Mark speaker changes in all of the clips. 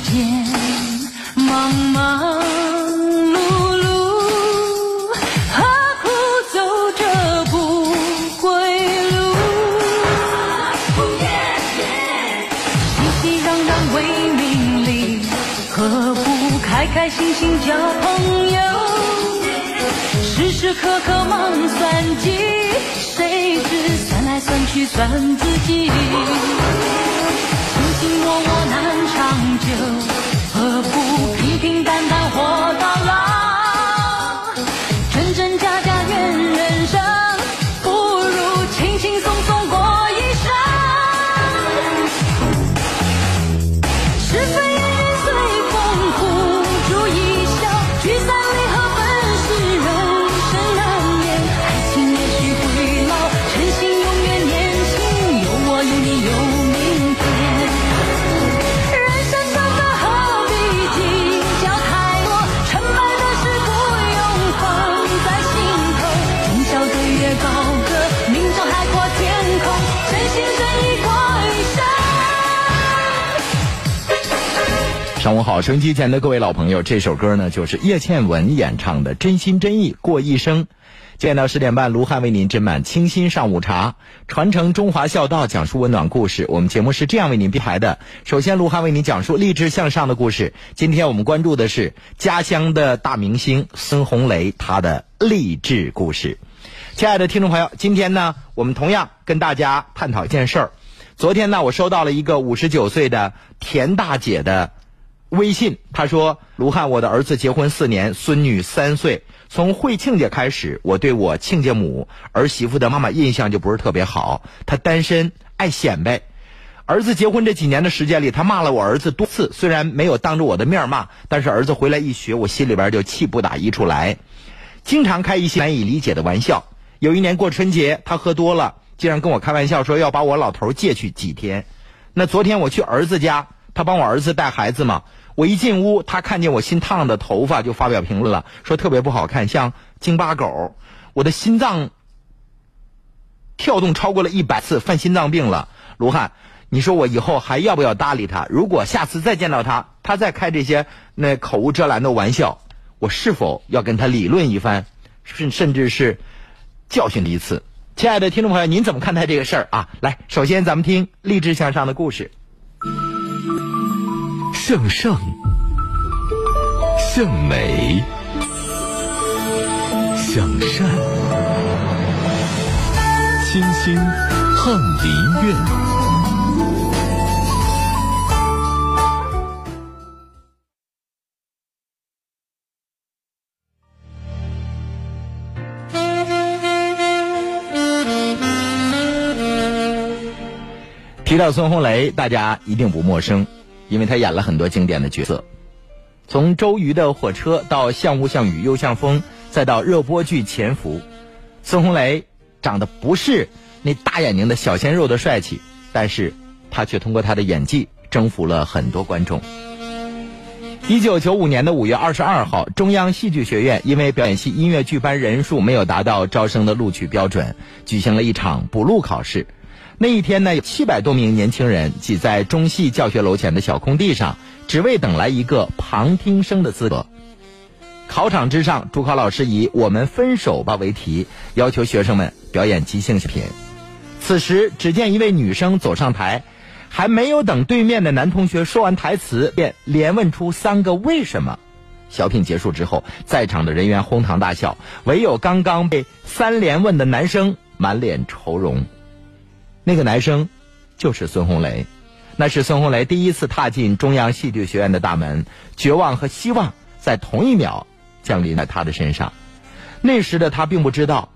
Speaker 1: 间，忙忙碌碌，何苦走这不归路？熙熙攘攘为名利，何不开开心心交朋友？时时刻刻忙算计，谁知算来算去算自己。你我我难长久，何不平平淡淡
Speaker 2: 上午好，收音机前的各位老朋友，这首歌呢就是叶倩文演唱的《真心真意过一生》。见到十点半，卢汉为您斟满清新上午茶，传承中华孝道，讲述温暖故事。我们节目是这样为您编排的：首先，卢汉为您讲述励志向上的故事。今天我们关注的是家乡的大明星孙红雷他的励志故事。亲爱的听众朋友，今天呢，我们同样跟大家探讨一件事儿。昨天呢，我收到了一个五十九岁的田大姐的微信，他说：“卢汉，我的儿子结婚四年，孙女三岁。从会亲家开始，我对我亲家母儿媳妇的妈妈印象就不是特别好。她单身，爱显摆。儿子结婚这几年的时间里，他骂了我儿子多次，虽然没有当着我的面骂，但是儿子回来一学，我心里边就气不打一处来。经常开一些难以理解的玩笑。有一年过春节，他喝多了，竟然跟我开玩笑说要把我老头借去几天。那昨天我去儿子家，他帮我儿子带孩子嘛。我一进屋，他看见我新烫的头发，就发表评论了，说特别不好看，像京巴狗。我的心脏跳动超过了一百次，犯心脏病了。卢汉，你说我以后还要不要搭理他？如果下次再见到他，他再开这些那口无遮拦的玩笑，我是否要跟他理论一番，甚甚至是教训他一次？亲爱的听众朋友，您怎么看待这个事儿啊？来，首先咱们听励志向上的故事。
Speaker 3: 向上，向美，向善，清新翰林院。
Speaker 2: 提到孙红雷，大家一定不陌生，因为他演了很多经典的角色，从周瑜的火车到像雾像雨又像风，再到热播剧《潜伏》，孙红雷长得不是那大眼睛的小鲜肉的帅气，但是他却通过他的演技征服了很多观众。一九九五年的五月二十二号，中央戏剧学院因为表演系音乐剧班人数没有达到招生的录取标准，举行了一场补录考试。那一天呢，有七百多名年轻人挤在中戏教学楼前的小空地上，只为等来一个旁听生的资格。考场之上，主考老师以“我们分手吧”为题，要求学生们表演即兴小品。此时，只见一位女生走上台，还没有等对面的男同学说完台词，便连问出三个为什么。小品结束之后，在场的人员哄堂大笑，唯有刚刚被三连问的男生满脸愁容。那个男生就是孙红雷，那是孙红雷第一次踏进中央戏剧学院的大门，绝望和希望在同一秒降临在他的身上。那时的他并不知道，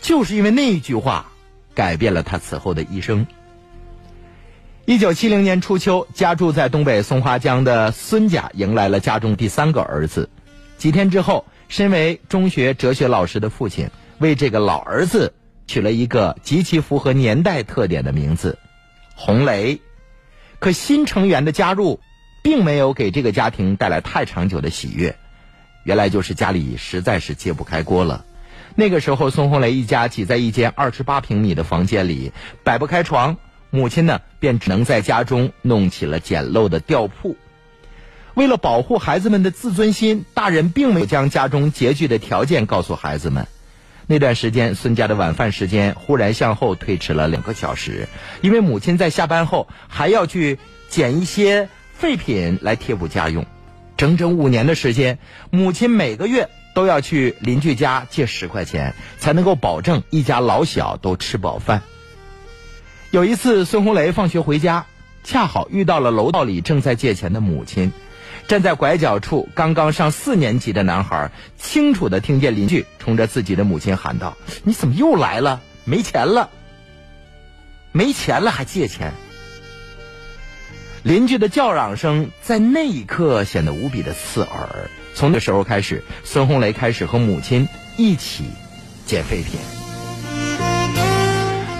Speaker 2: 就是因为那一句话，改变了他此后的一生。一九七零年初秋，家住在东北松花江的孙家迎来了家中第三个儿子。几天之后，身为中学哲学老师的父亲为这个老儿子取了一个极其符合年代特点的名字——红雷。可新成员的加入，并没有给这个家庭带来太长久的喜悦。原来就是家里实在是揭不开锅了。那个时候，孙红雷一家挤在一间二十八平米的房间里，摆不开床。母亲呢，便只能在家中弄起了简陋的吊铺。为了保护孩子们的自尊心，大人并没有将家中拮据的条件告诉孩子们。那段时间，孙家的晚饭时间忽然向后推迟了两个小时，因为母亲在下班后还要去捡一些废品来贴补家用。整整五年的时间，母亲每个月都要去邻居家借十块钱，才能够保证一家老小都吃饱饭。有一次，孙红雷放学回家，恰好遇到了楼道里正在借钱的母亲。站在拐角处，刚刚上四年级的男孩清楚的听见邻居冲着自己的母亲喊道：“你怎么又来了？没钱了？没钱了还借钱？”邻居的叫嚷声在那一刻显得无比的刺耳。从那时候开始，孙红雷开始和母亲一起捡废品。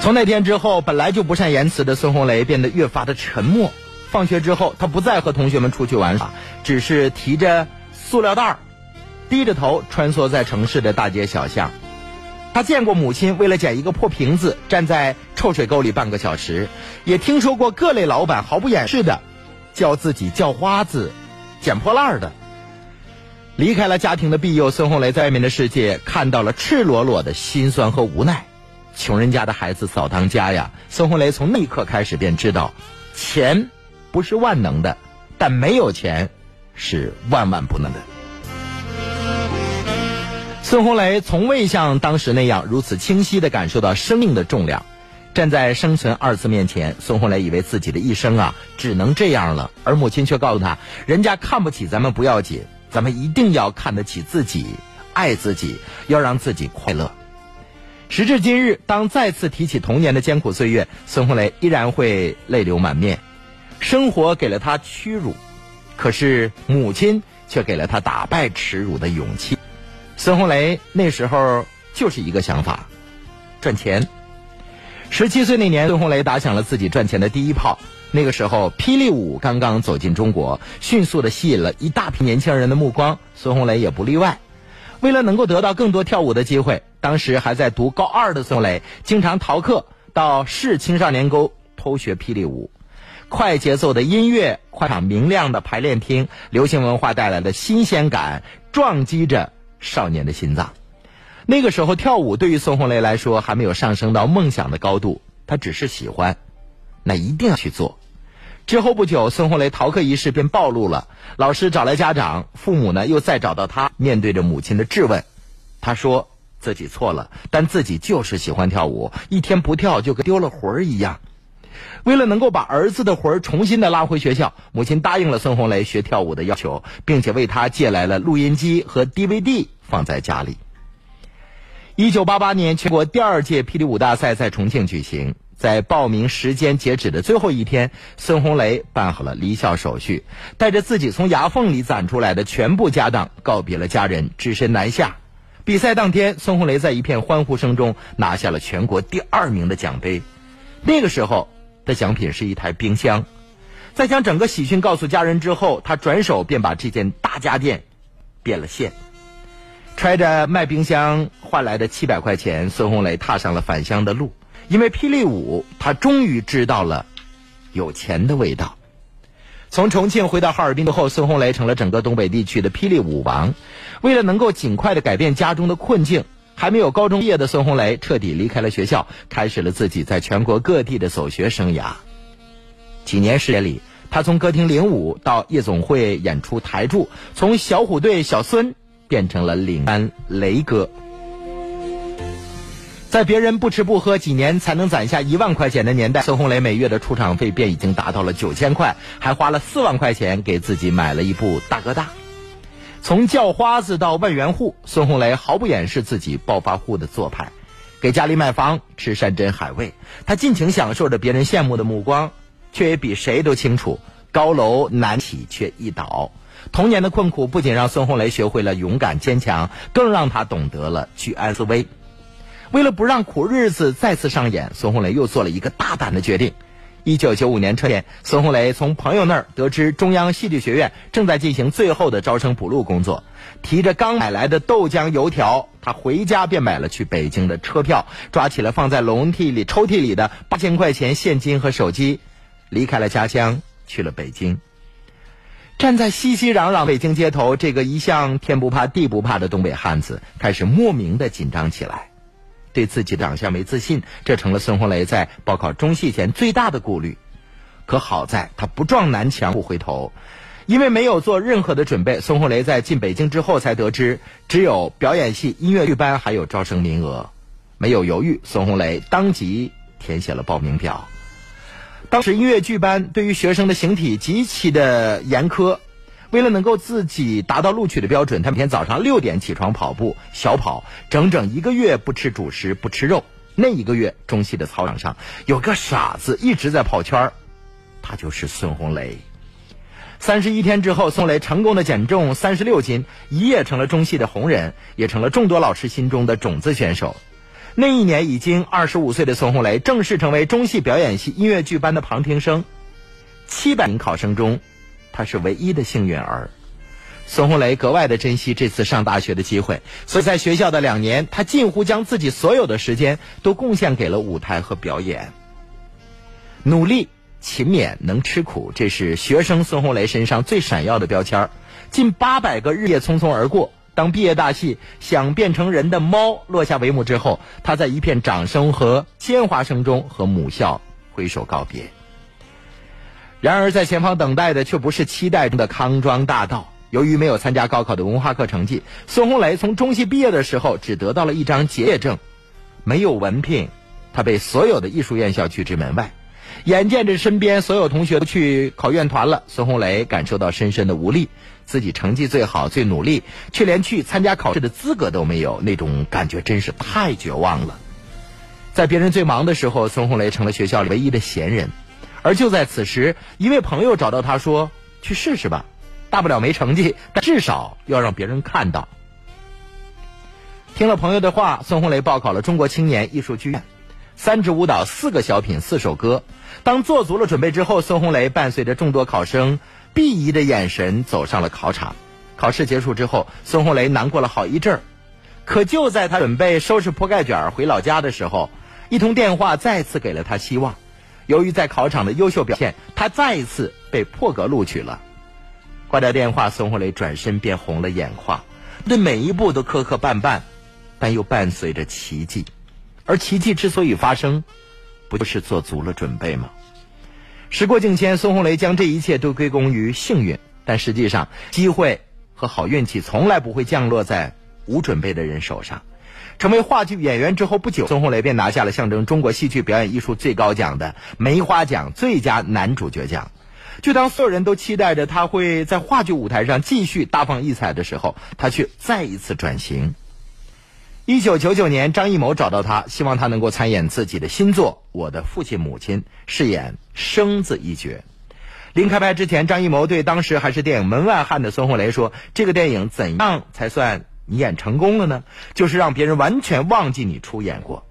Speaker 2: 从那天之后，本来就不善言辞的孙红雷变得越发的沉默。放学之后，他不再和同学们出去玩耍，只是提着塑料袋儿，低着头穿梭在城市的大街小巷。他见过母亲为了捡一个破瓶子站在臭水沟里半个小时，也听说过各类老板毫不掩饰的叫自己叫花子、捡破烂的。离开了家庭的庇佑，孙红雷在外面的世界看到了赤裸裸的辛酸和无奈。穷人家的孩子早当家呀！孙红雷从那一刻开始便知道，钱。不是万能的，但没有钱是万万不能的。孙红雷从未像当时那样如此清晰的感受到生命的重量。站在生存二字面前，孙红雷以为自己的一生啊只能这样了，而母亲却告诉他：人家看不起咱们不要紧，咱们一定要看得起自己，爱自己，要让自己快乐。时至今日，当再次提起童年的艰苦岁月，孙红雷依然会泪流满面。生活给了他屈辱，可是母亲却给了他打败耻辱的勇气。孙红雷那时候就是一个想法：赚钱。十七岁那年，孙红雷打响了自己赚钱的第一炮。那个时候，霹雳舞刚刚走进中国，迅速的吸引了一大批年轻人的目光，孙红雷也不例外。为了能够得到更多跳舞的机会，当时还在读高二的孙红雷经常逃课到市青少年沟偷学霹雳舞。快节奏的音乐，快场明亮的排练厅，流行文化带来的新鲜感撞击着少年的心脏。那个时候跳舞对于孙红雷来说还没有上升到梦想的高度，他只是喜欢，那一定要去做。之后不久，孙红雷逃课一事便暴露了，老师找来家长，父母呢又再找到他，面对着母亲的质问，他说自己错了，但自己就是喜欢跳舞，一天不跳就跟丢了魂儿一样。为了能够把儿子的魂儿重新的拉回学校，母亲答应了孙红雷学跳舞的要求，并且为他借来了录音机和 DVD 放在家里。一九八八年，全国第二届霹雳舞大赛在重庆举行，在报名时间截止的最后一天，孙红雷办好了离校手续，带着自己从牙缝里攒出来的全部家当，告别了家人，只身南下。比赛当天，孙红雷在一片欢呼声中拿下了全国第二名的奖杯。那个时候。的奖品是一台冰箱，在将整个喜讯告诉家人之后，他转手便把这件大家电变了现。揣着卖冰箱换来的七百块钱，孙红雷踏上了返乡的路。因为霹雳舞，他终于知道了有钱的味道。从重庆回到哈尔滨之后，孙红雷成了整个东北地区的霹雳舞王。为了能够尽快的改变家中的困境。还没有高中毕业的孙红雷彻底离开了学校，开始了自己在全国各地的走学生涯。几年时间里，他从歌厅领舞到夜总会演出台柱，从小虎队小孙变成了领班雷哥。在别人不吃不喝几年才能攒下一万块钱的年代，孙红雷每月的出场费便已经达到了九千块，还花了四万块钱给自己买了一部大哥大。从叫花子到万元户，孙红雷毫不掩饰自己暴发户的做派，给家里买房、吃山珍海味，他尽情享受着别人羡慕的目光，却也比谁都清楚高楼难起却易倒。童年的困苦不仅让孙红雷学会了勇敢坚强，更让他懂得了居安思危。为了不让苦日子再次上演，孙红雷又做了一个大胆的决定。一九九五年春天，孙红雷从朋友那儿得知中央戏剧学院正在进行最后的招生补录工作，提着刚买来的豆浆油条，他回家便买了去北京的车票，抓起了放在笼屉里抽屉里的八千块钱现金和手机，离开了家乡，去了北京。站在熙熙攘攘北京街头，这个一向天不怕地不怕的东北汉子开始莫名的紧张起来，对自己长相没自信，这成了孙红雷在报考中戏前最大的顾虑。可好在他不撞南墙不回头，因为没有做任何的准备。孙红雷在进北京之后才得知，只有表演系音乐剧班还有招生名额，没有犹豫，孙红雷当即填写了报名表。当时音乐剧班对于学生的形体极其的严苛，为了能够自己达到录取的标准，他每天早上六点起床跑步小跑，整整一个月不吃主食不吃肉。那一个月，中戏的操场上有个傻子一直在跑圈儿，他就是孙红雷。三十一天之后，孙雷成功的减重三十六斤，一夜成了中戏的红人，也成了众多老师心中的种子选手。那一年已经二十五岁的孙红雷正式成为中戏表演系音乐剧班的旁听生。七百名考生中，他是唯一的幸运儿。孙红雷格外的珍惜这次上大学的机会，所以在学校的两年，他近乎将自己所有的时间都贡献给了舞台和表演。努力、勤勉、能吃苦，这是学生孙红雷身上最闪耀的标签儿。近八百个日夜匆匆而过。当毕业大戏《想变成人的猫》落下帷幕之后，他在一片掌声和鲜花声中和母校挥手告别。然而，在前方等待的却不是期待中的康庄大道。由于没有参加高考的文化课成绩，孙红雷从中戏毕业的时候只得到了一张结业证，没有文凭，他被所有的艺术院校拒之门外。眼见着身边所有同学都去考院团了，孙红雷感受到深深的无力。自己成绩最好、最努力，却连去参加考试的资格都没有，那种感觉真是太绝望了。在别人最忙的时候，孙红雷成了学校里唯一的闲人。而就在此时，一位朋友找到他说：“去试试吧，大不了没成绩，但至少要让别人看到。”听了朋友的话，孙红雷报考了中国青年艺术剧院，三支舞蹈、四个小品、四首歌。当做足了准备之后，孙红雷伴随着众多考生。鄙夷的眼神走上了考场。考试结束之后，孙红雷难过了好一阵儿。可就在他准备收拾铺盖卷回老家的时候，一通电话再次给了他希望。由于在考场的优秀表现，他再一次被破格录取了。挂掉电话，孙红雷转身便红了眼眶，对每一步都磕磕绊绊，但又伴随着奇迹。而奇迹之所以发生，不就是做足了准备吗？时过境迁，孙红雷将这一切都归功于幸运，但实际上，机会和好运气从来不会降落在无准备的人手上。成为话剧演员之后不久，孙红雷便拿下了象征中国戏剧表演艺术最高奖的梅花奖最佳男主角奖。就当所有人都期待着他会在话剧舞台上继续大放异彩的时候，他却再一次转型。一九九九年，张艺谋找到他，希望他能够参演自己的新作《我的父亲母亲》，饰演生子一角。临开拍之前，张艺谋对当时还是电影门外汉的孙红雷说：“这个电影怎样才算你演成功了呢？就是让别人完全忘记你出演过。”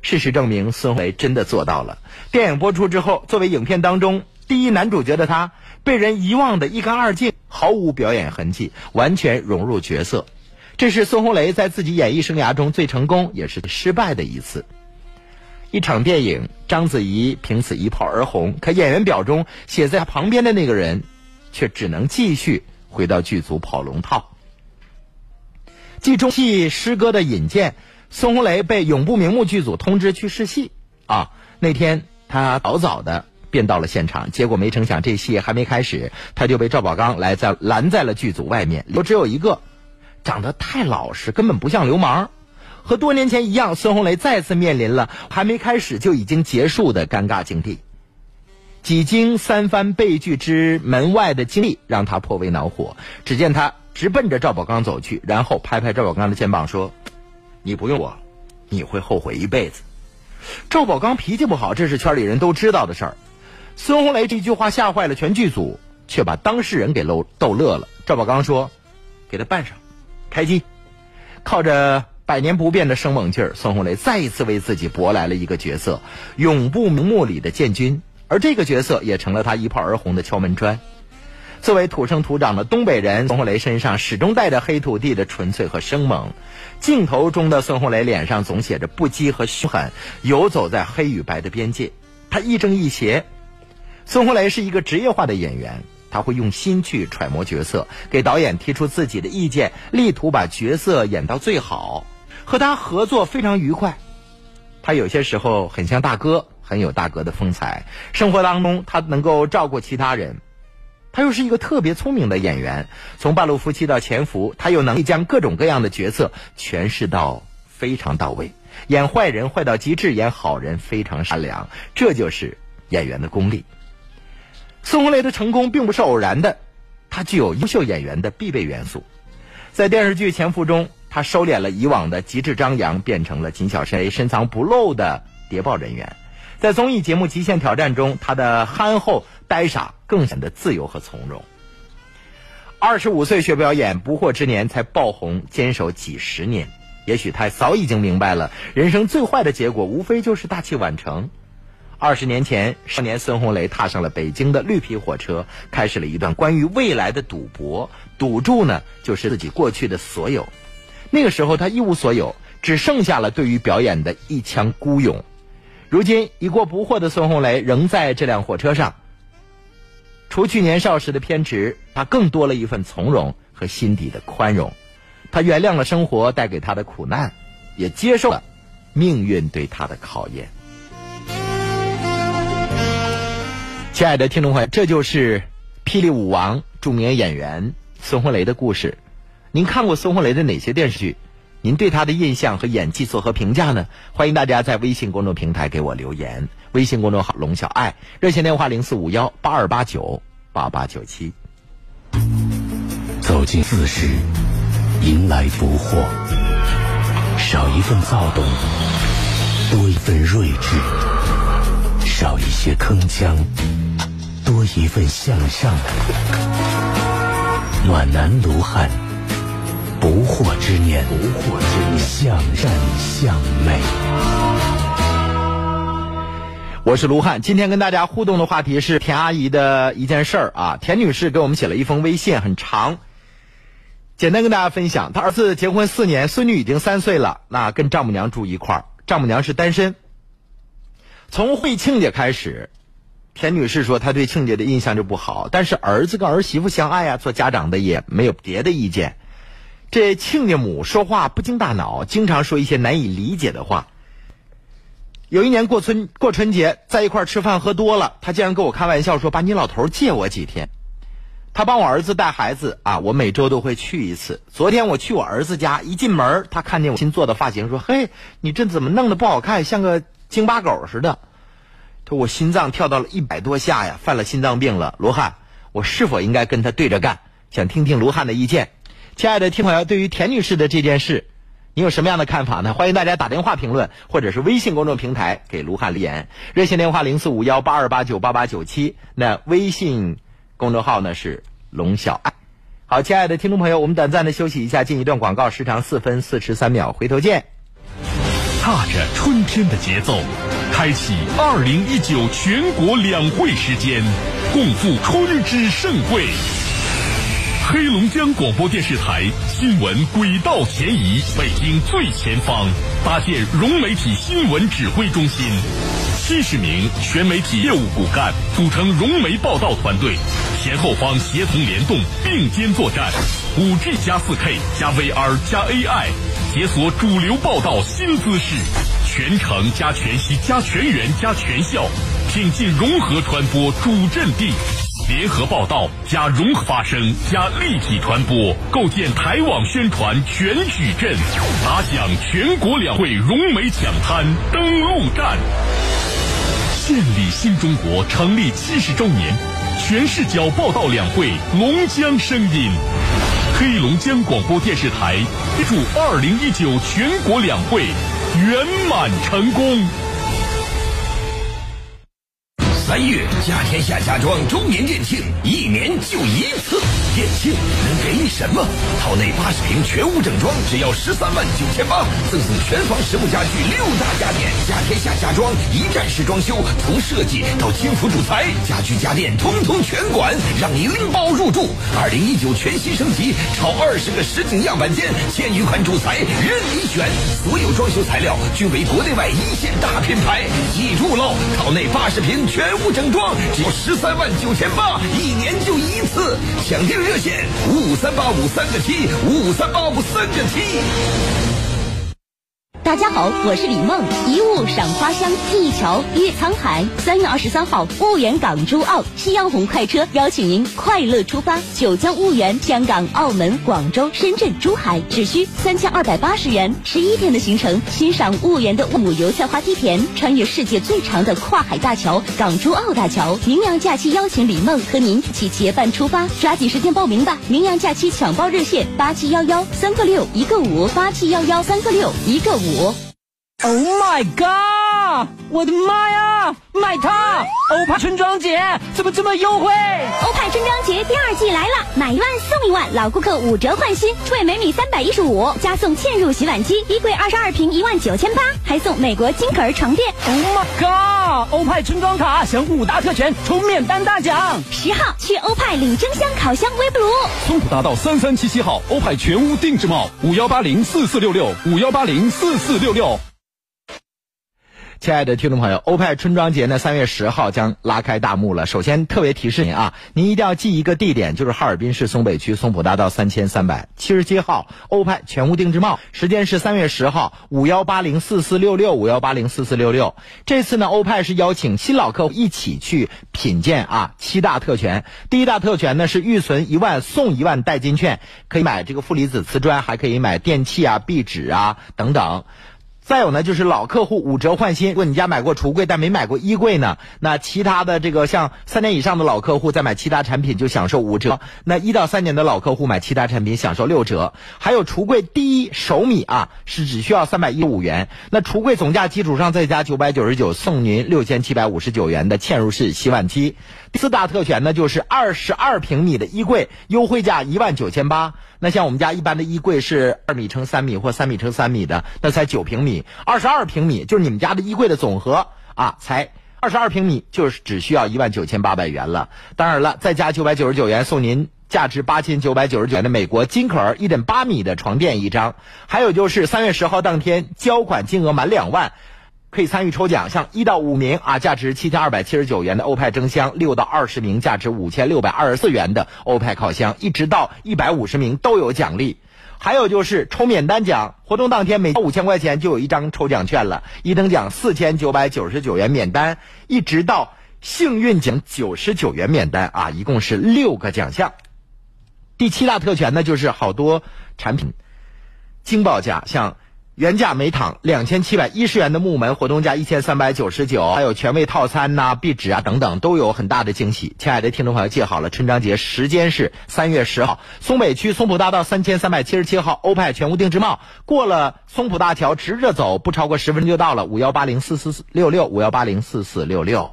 Speaker 2: 事实证明，孙红雷真的做到了。电影播出之后，作为影片当中第一男主角的他，被人遗忘的一干二净，毫无表演痕迹，完全融入角色。这是孙红雷在自己演艺生涯中最成功也是失败的一次。一场电影，章子怡凭此一炮而红，可演员表中写在旁边的那个人，却只能继续回到剧组跑龙套。继中戏师哥的引荐，孙红雷被永不瞑目剧组通知去试戏。啊，那天他早早的便到了现场，结果没成想这戏还没开始，他就被赵宝刚来在拦在了剧组外面，我只有一个。长得太老实，根本不像流氓。和多年前一样，孙红雷再次面临了还没开始就已经结束的尴尬境地。几经三番被拒之门外的经历让他颇为恼火。只见他直奔着赵宝刚走去，然后拍拍赵宝刚的肩膀说：“你不用我，你会后悔一辈子。”赵宝刚脾气不好，这是圈里人都知道的事儿。孙红雷这句话吓坏了全剧组，却把当事人给逗逗乐了。赵宝刚说：“给他办上。”开机，靠着百年不变的生猛劲儿，孙红雷再一次为自己博来了一个角色——永不瞑目里的建军，而这个角色也成了他一炮而红的敲门砖。作为土生土长的东北人，孙红雷身上始终带着黑土地的纯粹和生猛。镜头中的孙红雷脸上总写着不羁和凶狠，游走在黑与白的边界。他亦正亦邪。孙红雷是一个职业化的演员。他会用心去揣摩角色，给导演提出自己的意见，力图把角色演到最好。和他合作非常愉快，他有些时候很像大哥，很有大哥的风采。生活当中，他能够照顾其他人，他又是一个特别聪明的演员。从《半路夫妻》到《潜伏》，他有能力将各种各样的角色诠释到非常到位。演坏人坏到极致，演好人非常善良，这就是演员的功力。孙红雷的成功并不是偶然的，他具有优秀演员的必备元素。在电视剧《潜伏》中。他收敛了以往的极致张扬，变成了谨小慎微、深藏不露的谍报人员。在综艺节目《极限挑战》中，他的憨厚呆傻更显得自由和从容。二十五岁学表演，不惑之年才爆红，坚守几十年。也许他早已经明白了，人生最坏的结果无非就是大器晚成。二十年前，少年孙红雷踏上了北京的绿皮火车，开始了一段关于未来的赌博。赌注呢，就是自己过去的所有。那个时候他一无所有，只剩下了对于表演的一腔孤勇。如今已过不惑的孙红雷仍在这辆火车上。除去年少时的偏执，他更多了一份从容和心底的宽容。他原谅了生活带给他的苦难，也接受了命运对他的考验。亲爱的听众朋友，这就是霹雳舞王著名演员孙红雷的故事。您看过孙红雷的哪些电视剧？您对他的印象和演技作何评价呢？欢迎大家在微信公众平台给我留言。微信公众号“龙小爱”，热线电话零四五幺八二八九八八九七。
Speaker 3: 走进四十，迎来不惑，少一份躁动，多一份睿智；少一些铿锵，多一份向上。暖男卢汉。不惑之年，不惑之年，向善向美。
Speaker 2: 我是卢汉，今天跟大家互动的话题是田阿姨的一件事儿啊。田女士给我们写了一封微信，很长，简单跟大家分享。她儿子结婚四年，孙女已经三岁了，那跟丈母娘住一块儿，丈母娘是单身。从会亲家开始，田女士说她对亲家的印象就不好，但是儿子跟儿媳妇相爱啊，做家长的也没有别的意见。这亲家母说话不经大脑，经常说一些难以理解的话。有一年过春过春节，在一块吃饭喝多了，他竟然跟我开玩笑说：“把你老头借我几天。”他帮我儿子带孩子啊，我每周都会去一次。昨天我去我儿子家，一进门他看见我新做的发型，说：“嘿，你这怎么弄得不好看，像个京巴狗似的。”他说：“我心脏跳到了一百多下呀，犯了心脏病了。”罗汉，我是否应该跟他对着干？想听听罗汉的意见。亲爱的听朋友，对于田女士的这件事，你有什么样的看法呢？欢迎大家打电话评论，或者是微信公众平台给卢汉留言。热线电话零四五幺八二八九八八九七，那微信公众号呢是龙小爱。好，亲爱的听众朋友，我们短暂的休息一下，进一段广告，时长四分四十三秒，回头见。
Speaker 3: 踏着春天的节奏，开启二零一九全国两会时间，共赴春之盛会。黑龙江广播电视台新闻轨道前移，北京最前方搭建融媒体新闻指挥中心，七十名全媒体业务骨干组成融媒报道团队，前后方协同联动，并肩作战。五 G 加四 K 加 VR 加 AI，解锁主流报道新姿势，全程加全息加全员加全效，挺进融合传播主阵地。联合报道加融合发声加立体传播，构建台网宣传全矩阵，打响全国两会融媒抢滩登陆战。建立新中国成立七十周年，全视角报道两会龙江声音。黑龙江广播电视台祝二零一九全国两会圆满成功。
Speaker 4: 三月，家天下家装周年店庆，一年就一次。店庆能给你什么？套内八十平全屋整装，只要十三万九千八，赠送全房实木家具六大家电。家天下家装一站式装修，从设计到金属主材，家居家电通通全管，让你拎包入住。二零一九全新升级，超二十个实景样板间，千余款主材任你选，所有装修材料均为国内外一线大品牌。记住喽，套内八十平全。全不整装，只要十三万九千八，一年就一次。抢订热线：五五三八五三个七，五五三八五三个七。
Speaker 5: 大家好，我是李梦。一物赏花香，一桥越沧海。三月二十三号，婺源港珠澳夕阳红快车邀请您快乐出发，九江婺源、香港、澳门、广州、深圳、珠海，只需三千二百八十元，十一天的行程，欣赏婺源的五油菜花梯田，穿越世界最长的跨海大桥港珠澳大桥。名扬假期邀请李梦和您一起结伴出发，抓紧时间报名吧！名扬假期抢报热线：八七幺幺三个六一个五，八七幺幺三个六一个五。
Speaker 6: Oh my god！我的妈呀， 买它！欧派春装节怎么这么优惠？
Speaker 5: 欧派春装节第二季来了，买一万送一万，老顾客五折换新，退每米三百一十五，加送嵌入洗碗机，衣柜二十二平一万九千八，还送美国金可儿床垫。
Speaker 6: Oh my god！欧派春装卡享五大特权，抽免单大奖。
Speaker 5: 十号去欧派领蒸箱、烤箱、微波炉。
Speaker 7: 松浦大道三三七七号欧派全屋定制帽，五幺八零四四六六五幺八零四四六六。
Speaker 2: 亲爱的听众朋友，欧派春装节呢，三月十号将拉开大幕了。首先特别提示您啊，您一定要记一个地点，就是哈尔滨市松北区松浦大道三千三百七十七号欧派全屋定制帽，时间是三月十号五幺八零四四六六五幺八零四四六六。这次呢，欧派是邀请新老客户一起去品鉴啊七大特权。第一大特权呢是预存一万送一万代金券，可以买这个负离子瓷砖，还可以买电器啊、壁纸啊等等。再有呢，就是老客户五折换新。如果你家买过橱柜但没买过衣柜呢，那其他的这个像三年以上的老客户再买其他产品就享受五折。那一到三年的老客户买其他产品享受六折。还有橱柜第一首米啊，是只需要三百一十五元。那橱柜总价基础上再加九百九十九，送您六千七百五十九元的嵌入式洗碗机。第四大特权呢，就是二十二平米的衣柜，优惠价一万九千八。那像我们家一般的衣柜是二米乘三米或三米乘三米的，那才九平米。二十二平米就是你们家的衣柜的总和啊，才二十二平米，就是只需要一万九千八百元了。当然了，再加九百九十九元送您价值八千九百九十九元的美国金可儿一点八米的床垫一张。还有就是三月十号当天交款金额满两万。可以参与抽奖，像一到五名啊，价值七千二百七十九元的欧派蒸箱；六到二十名，价值五千六百二十四元的欧派烤箱；一直到一百五十名都有奖励。还有就是抽免单奖，活动当天每五千块钱就有一张抽奖券了，一等奖四千九百九十九元免单，一直到幸运奖九十九元免单啊，一共是六个奖项。第七大特权呢，就是好多产品惊报价，像。原价每躺两千七百一十元的木门，活动价一千三百九十九，还有全位套餐呐、壁纸啊等等，都有很大的惊喜。亲爱的听众朋友，记好了，春章节时间是三月十号，松北区松浦大道三千三百七十七号欧派全屋定制帽，过了松浦大桥直着走，不超过十分钟就到了。五幺八零四四六六，五幺八零四四六六。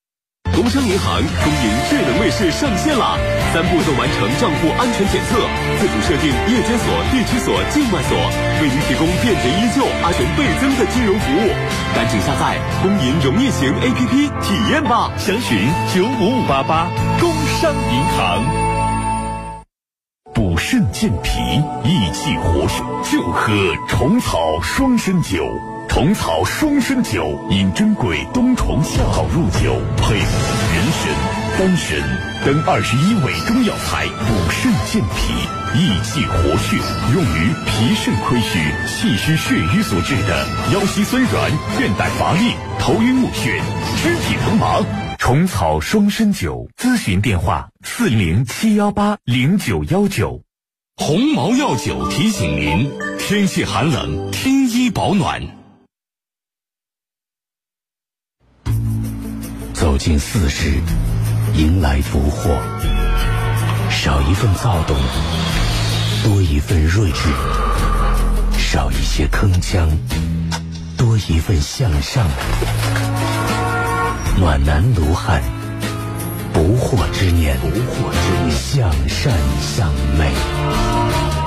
Speaker 8: 工商银行工银智能卫士上线啦！三步骤完成账户安全检测，自主设定夜间锁、地区锁、境外锁，为您提供便捷依旧、安全倍增的金融服务。赶紧下载工银融易行 APP 体验吧！
Speaker 9: 详询九五五八八。工商银行。补肾健脾、益气活血，就喝虫草双参酒。虫草双参酒，因珍贵冬虫夏草入酒，配人参、丹参等二十一味中药材，补肾健脾、益气活血，用于脾肾亏虚、气虚血瘀所致的腰膝酸软、倦怠乏力、头晕目眩、肢体疼麻。虫草双参酒，咨询电话：四零七幺八零九幺九。
Speaker 3: 鸿茅药酒提醒您：天气寒冷，添衣保暖。
Speaker 10: 走进四十，迎来福祸。少一份躁动，多一份睿智；少一些铿锵，多一份向上。暖男卢汉，不惑之年，不惑之年，向善向美。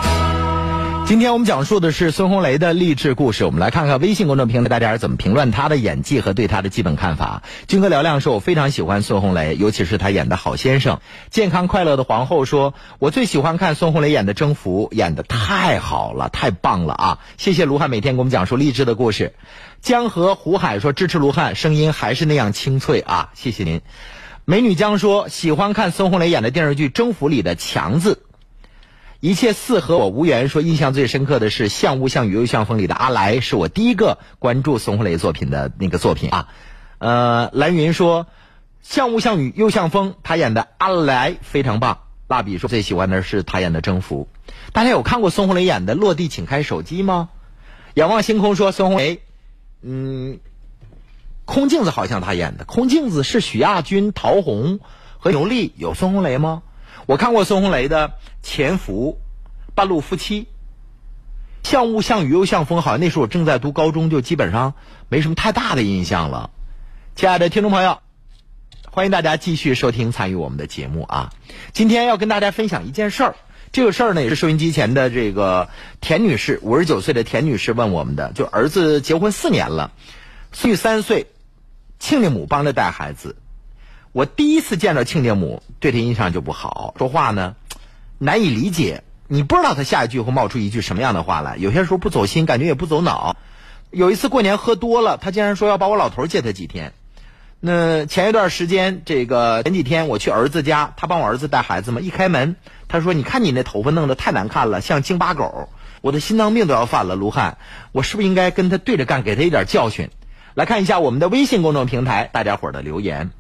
Speaker 2: 今天我们讲述的是孙红雷的励志故事。我们来看看微信公众平台大家是怎么评论他的演技和对他的基本看法。军哥嘹亮说：“我非常喜欢孙红雷，尤其是他演的好先生。”健康快乐的皇后说：“我最喜欢看孙红雷演的《征服》，演的太好了，太棒了啊！”谢谢卢汉每天给我们讲述励志的故事。江河湖海说：“支持卢汉，声音还是那样清脆啊！”谢谢您。美女江说：“喜欢看孙红雷演的电视剧《征服》里的强子。”一切似和我无缘。说印象最深刻的是《像雾像雨又像风》里的阿来，是我第一个关注孙红雷作品的那个作品啊。呃，蓝云说《像雾像雨又像风》，他演的阿来非常棒。蜡笔说最喜欢的是他演的《征服》。大家有看过孙红雷演的《落地请开手机》吗？仰望星空说孙红雷，嗯，空镜子好像他演的。空镜子是许亚军、陶虹和牛莉，有孙红雷吗？我看过孙红雷的《潜伏》《半路夫妻》，像雾像雨又像风，好像那时候我正在读高中，就基本上没什么太大的印象了。亲爱的听众朋友，欢迎大家继续收听参与我们的节目啊！今天要跟大家分享一件事儿，这个事儿呢也是收音机前的这个田女士，五十九岁的田女士问我们的，就儿子结婚四年了，孙女三岁，亲家母帮着带孩子。我第一次见到亲家母，对他印象就不好，说话呢难以理解，你不知道他下一句会冒出一句什么样的话来，有些时候不走心，感觉也不走脑。有一次过年喝多了，他竟然说要把我老头借他几天。那前一段时间，这个前几天我去儿子家，他帮我儿子带孩子嘛，一开门，他说：“你看你那头发弄得太难看了，像京巴狗。”我的心脏病都要犯了，卢汉，我是不是应该跟他对着干，给他一点教训？来看一下我们的微信公众平台大家伙的留言。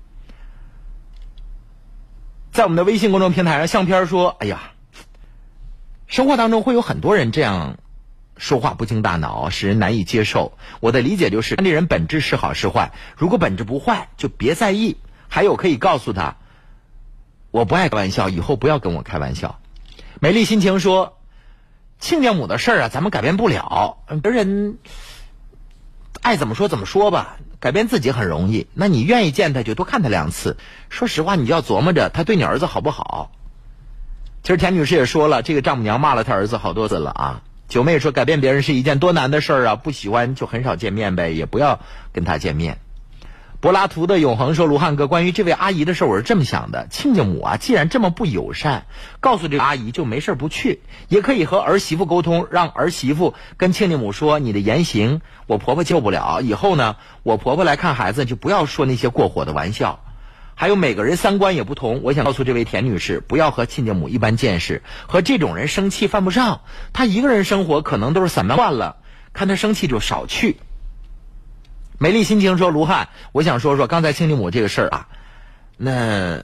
Speaker 2: 在我们的微信公众平台上，相片说：“哎呀，生活当中会有很多人这样说话不经大脑，使人难以接受。我的理解就是，这人本质是好是坏，如果本质不坏，就别在意。还有可以告诉他，我不爱开玩笑，以后不要跟我开玩笑。”美丽心情说：“亲家母的事儿啊，咱们改变不了，别人爱怎么说怎么说吧。”改变自己很容易，那你愿意见他就多看他两次。说实话，你就要琢磨着他对你儿子好不好。其实田女士也说了，这个丈母娘骂了他儿子好多次了啊。九妹说，改变别人是一件多难的事儿啊，不喜欢就很少见面呗，也不要跟他见面。柏拉图的永恒说，卢汉哥，关于这位阿姨的事，我是这么想的：亲家母啊，既然这么不友善，告诉这个阿姨就没事不去，也可以和儿媳妇沟通，让儿媳妇跟亲家母说，你的言行我婆婆救不了，以后呢，我婆婆来看孩子就不要说那些过火的玩笑。还有每个人三观也不同，我想告诉这位田女士，不要和亲家母一般见识，和这种人生气犯不上。她一个人生活可能都是散漫惯了，看她生气就少去。美丽心情说：“卢汉，我想说说刚才亲家母这个事儿啊，那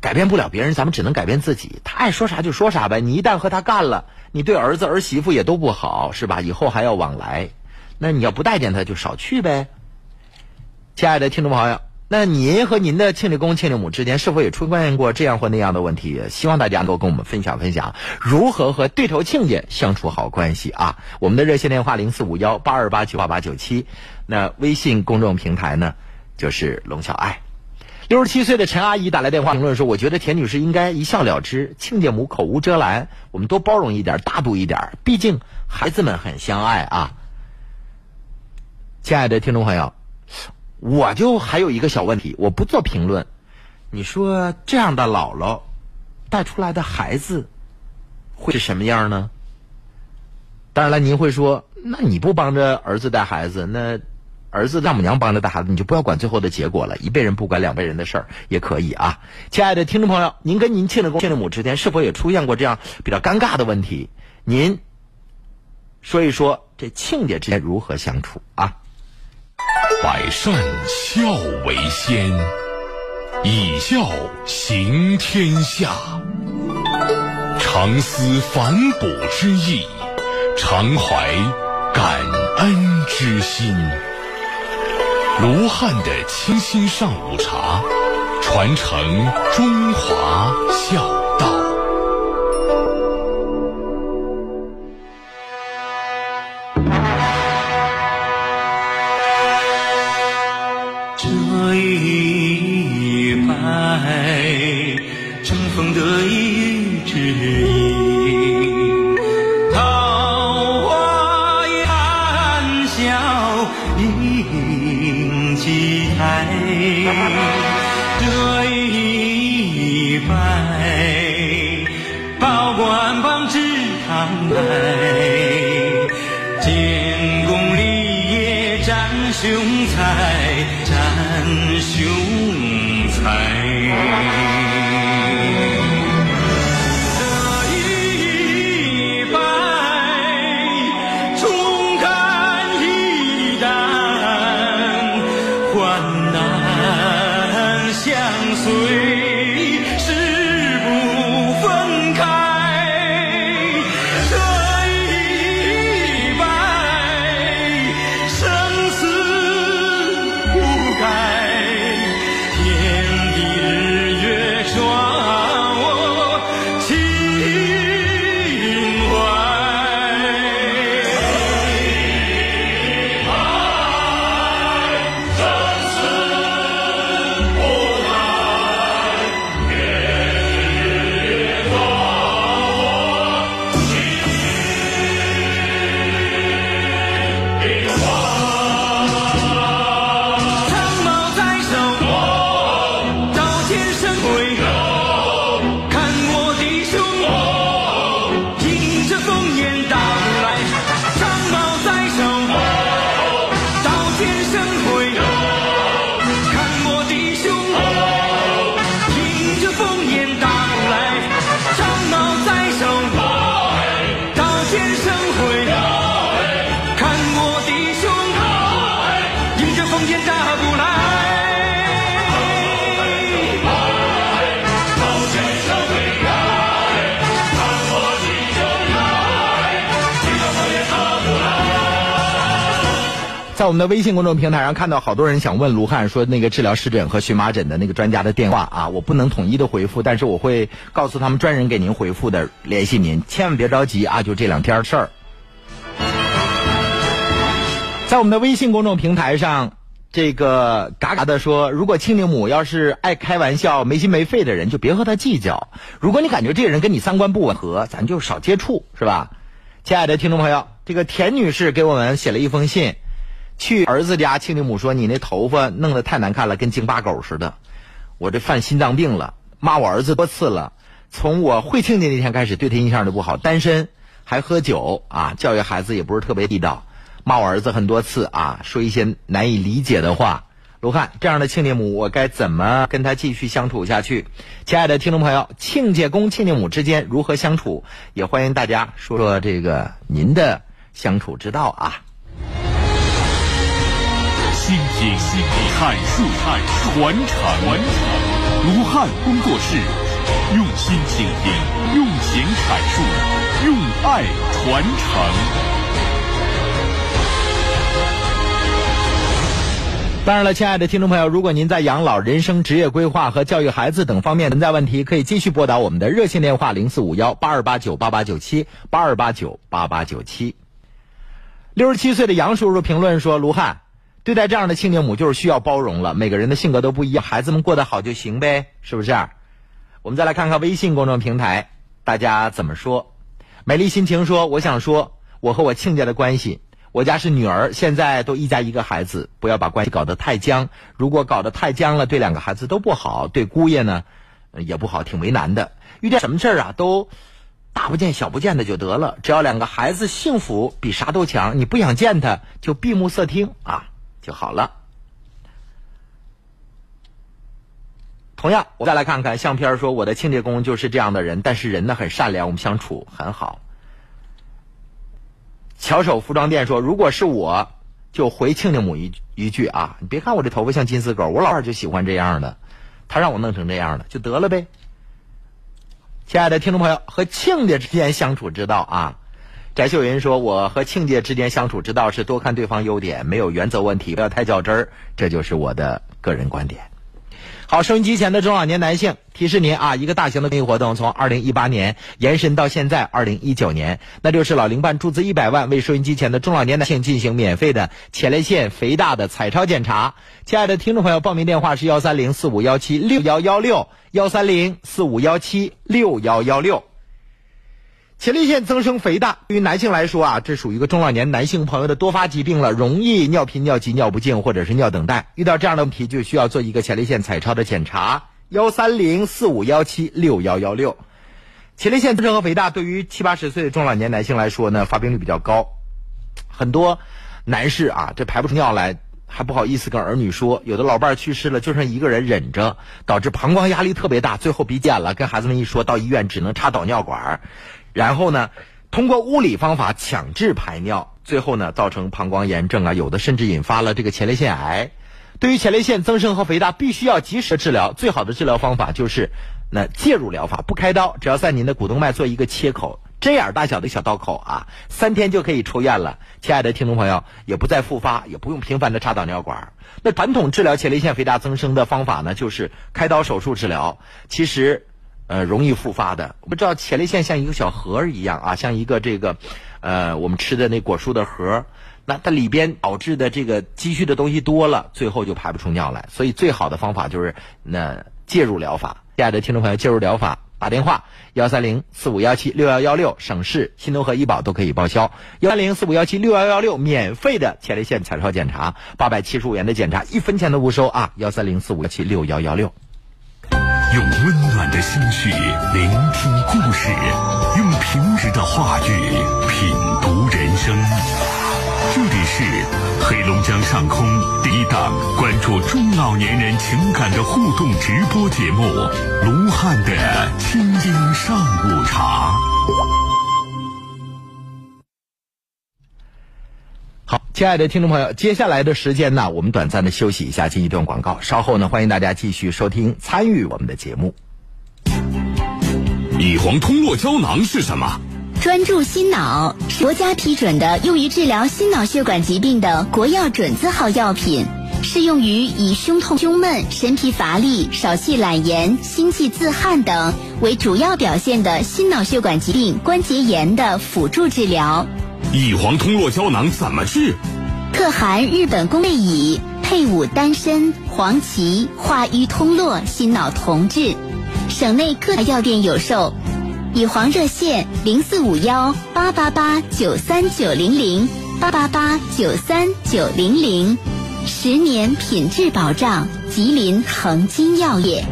Speaker 2: 改变不了别人，咱们只能改变自己。他爱说啥就说啥呗。你一旦和他干了，你对儿子儿媳妇也都不好，是吧？以后还要往来，那你要不待见他，就少去呗。亲爱的听众朋友，那您和您的亲家公、亲家母之间是否也出现过这样或那样的问题？希望大家能够跟我们分享分享，如何和对头亲家相处好关系啊？我们的热线电话零四五幺八二八九八八九七。”那微信公众平台呢，就是龙小爱。六十七岁的陈阿姨打来电话评论说：“我觉得田女士应该一笑了之，亲家母口无遮拦，我们多包容一点，大度一点，毕竟孩子们很相爱啊。”亲爱的听众朋友，我就还有一个小问题，我不做评论。你说这样的姥姥带出来的孩子会是什么样呢？当然了，您会说，那你不帮着儿子带孩子，那？儿子丈母娘帮着带孩子，你就不要管最后的结果了，一辈人不管两辈人的事儿也可以啊。亲爱的听众朋友，您跟您亲的公、亲的母之间是否也出现过这样比较尴尬的问题？您说一说这亲家之间如何相处啊？
Speaker 3: 百善孝为先，以孝行天下。常思反哺之意，常怀感恩之心。卢汉的清新上午茶，传承中华孝道。
Speaker 11: 随，我
Speaker 2: 们的微信公众平台上看到好多人想问卢汉说那个治疗湿疹和荨麻疹的那个专家的电话啊，我不能统一的回复，但是我会告诉他们专人给您回复的，联系您，千万别着急啊，就这两天事儿。在我们的微信公众平台上，这个嘎嘎的说，如果庆龄母要是爱开玩笑、没心没肺的人，就别和他计较。如果你感觉这个人跟你三观不吻合，咱就少接触，是吧？亲爱的听众朋友，这个田女士给我们写了一封信，去儿子家，亲家母说你那头发弄得太难看了，跟京巴狗似的，我这犯心脏病了，骂我儿子多次了。从我会亲家那天开始，对他印象就不好，单身还喝酒啊，教育孩子也不是特别地道。骂我儿子很多次啊，说一些难以理解的话。卢汉，这样的亲家母，我该怎么跟他继续相处下去？亲爱的听众朋友，亲家公、亲家母之间如何相处？也欢迎大家说说这个您的相处之道啊。
Speaker 3: 倾听、阐述、传承、传承。卢汉工作室，用心倾听，用情阐述，用爱传承。
Speaker 2: 当然了，亲爱的听众朋友，如果您在养老、人生、职业规划和教育孩子等方面存在问题，可以继续拨打我们的热线电话零四五幺八二八九八八九七八二八九八八九七。六十七岁的杨叔叔评论说：“卢汉，对待这样的亲家母就是需要包容了，每个人的性格都不一样，孩子们过得好就行呗，是不是？”我们再来看看微信公众平台，大家怎么说？美丽心情说：“我想说，我和我亲家的关系。”我家是女儿，现在都一家一个孩子，不要把关系搞得太僵。如果搞得太僵了，对两个孩子都不好，对姑爷呢也不好，挺为难的。遇见什么事儿啊，都大不见小不见的就得了。只要两个孩子幸福，比啥都强。你不想见他，就闭目塞听啊就好了。同样，我再来看看相片说我的亲家公就是这样的人，但是人呢很善良，我们相处很好。巧手服装店说：“如果是我，就回亲家母一一句啊！你别看我这头发像金丝狗，我老二就喜欢这样的，他让我弄成这样的，就得了呗。”亲爱的听众朋友，和亲家之间相处之道啊，翟秀云说：“我和亲家之间相处之道是多看对方优点，没有原则问题，不要太较真儿，这就是我的个人观点。”好，收音机前的中老年男性，提示您啊，一个大型的公益活动从二零一八年延伸到现在二零一九年，那就是老龄办注资一百万，为收音机前的中老年男性进行免费的前列腺肥大的彩超检查。亲爱的听众朋友，报名电话是幺三零四五幺七六幺幺六幺三零四五幺七六幺幺六。前列腺增生肥大对于男性来说啊，这属于一个中老年男性朋友的多发疾病了，容易尿频、尿急、尿不尽或者是尿等待。遇到这样的问题，就需要做一个前列腺彩超的检查。幺三零四五幺七六幺幺六。前列腺增生和肥大对于七八十岁的中老年男性来说呢，发病率比较高。很多男士啊，这排不出尿来，还不好意思跟儿女说。有的老伴儿去世了，就剩一个人忍着，导致膀胱压力特别大，最后鼻炎了，跟孩子们一说，到医院只能插导尿管儿。然后呢，通过物理方法强制排尿，最后呢造成膀胱炎症啊，有的甚至引发了这个前列腺癌。对于前列腺增生和肥大，必须要及时治疗。最好的治疗方法就是那介入疗法，不开刀，只要在您的股动脉做一个切口，针眼大小的小刀口啊，三天就可以出院了。亲爱的听众朋友，也不再复发，也不用频繁的插导尿管。那传统治疗前列腺肥大增生的方法呢，就是开刀手术治疗。其实。呃，容易复发的。我们知道前列腺像一个小盒儿一样啊，像一个这个，呃，我们吃的那果蔬的盒儿。那它里边导致的这个积蓄的东西多了，最后就排不出尿来。所以最好的方法就是那介入疗法。亲爱的听众朋友，介入疗法打电话幺三零四五幺七六幺幺六，省市新农合医保都可以报销。幺三零四五幺七六幺幺六，免费的前列腺彩超检查，八百七十五元的检查，一分钱都不收啊！幺三零四五幺七六幺幺六。
Speaker 9: 用温暖的心绪聆听故事，用平实的话语品读人生。这里是黑龙江上空第一档关注中老年人情感的互动直播节目——卢汉的清音上午茶。
Speaker 2: 好，亲爱的听众朋友，接下来的时间呢，我们短暂的休息一下，进一段广告。稍后呢，欢迎大家继续收听参与我们的节目。
Speaker 3: 乙黄通络胶囊是什么？
Speaker 5: 专注心脑，是国家批准的用于治疗心脑血管疾病的国药准字号药品，适用于以胸痛、胸闷、神疲乏力、少气懒言、心悸自汗等为主要表现的心脑血管疾病关节炎的辅助治疗。
Speaker 3: 乙黄通络胶囊怎么治？
Speaker 5: 特含日本工贝乙，配伍丹参、黄芪，化瘀通络，心脑同治。省内各大药店有售。以黄热线零四五幺八八八九三九零零八八八九三九零零，十年品质保障，吉林恒金药业。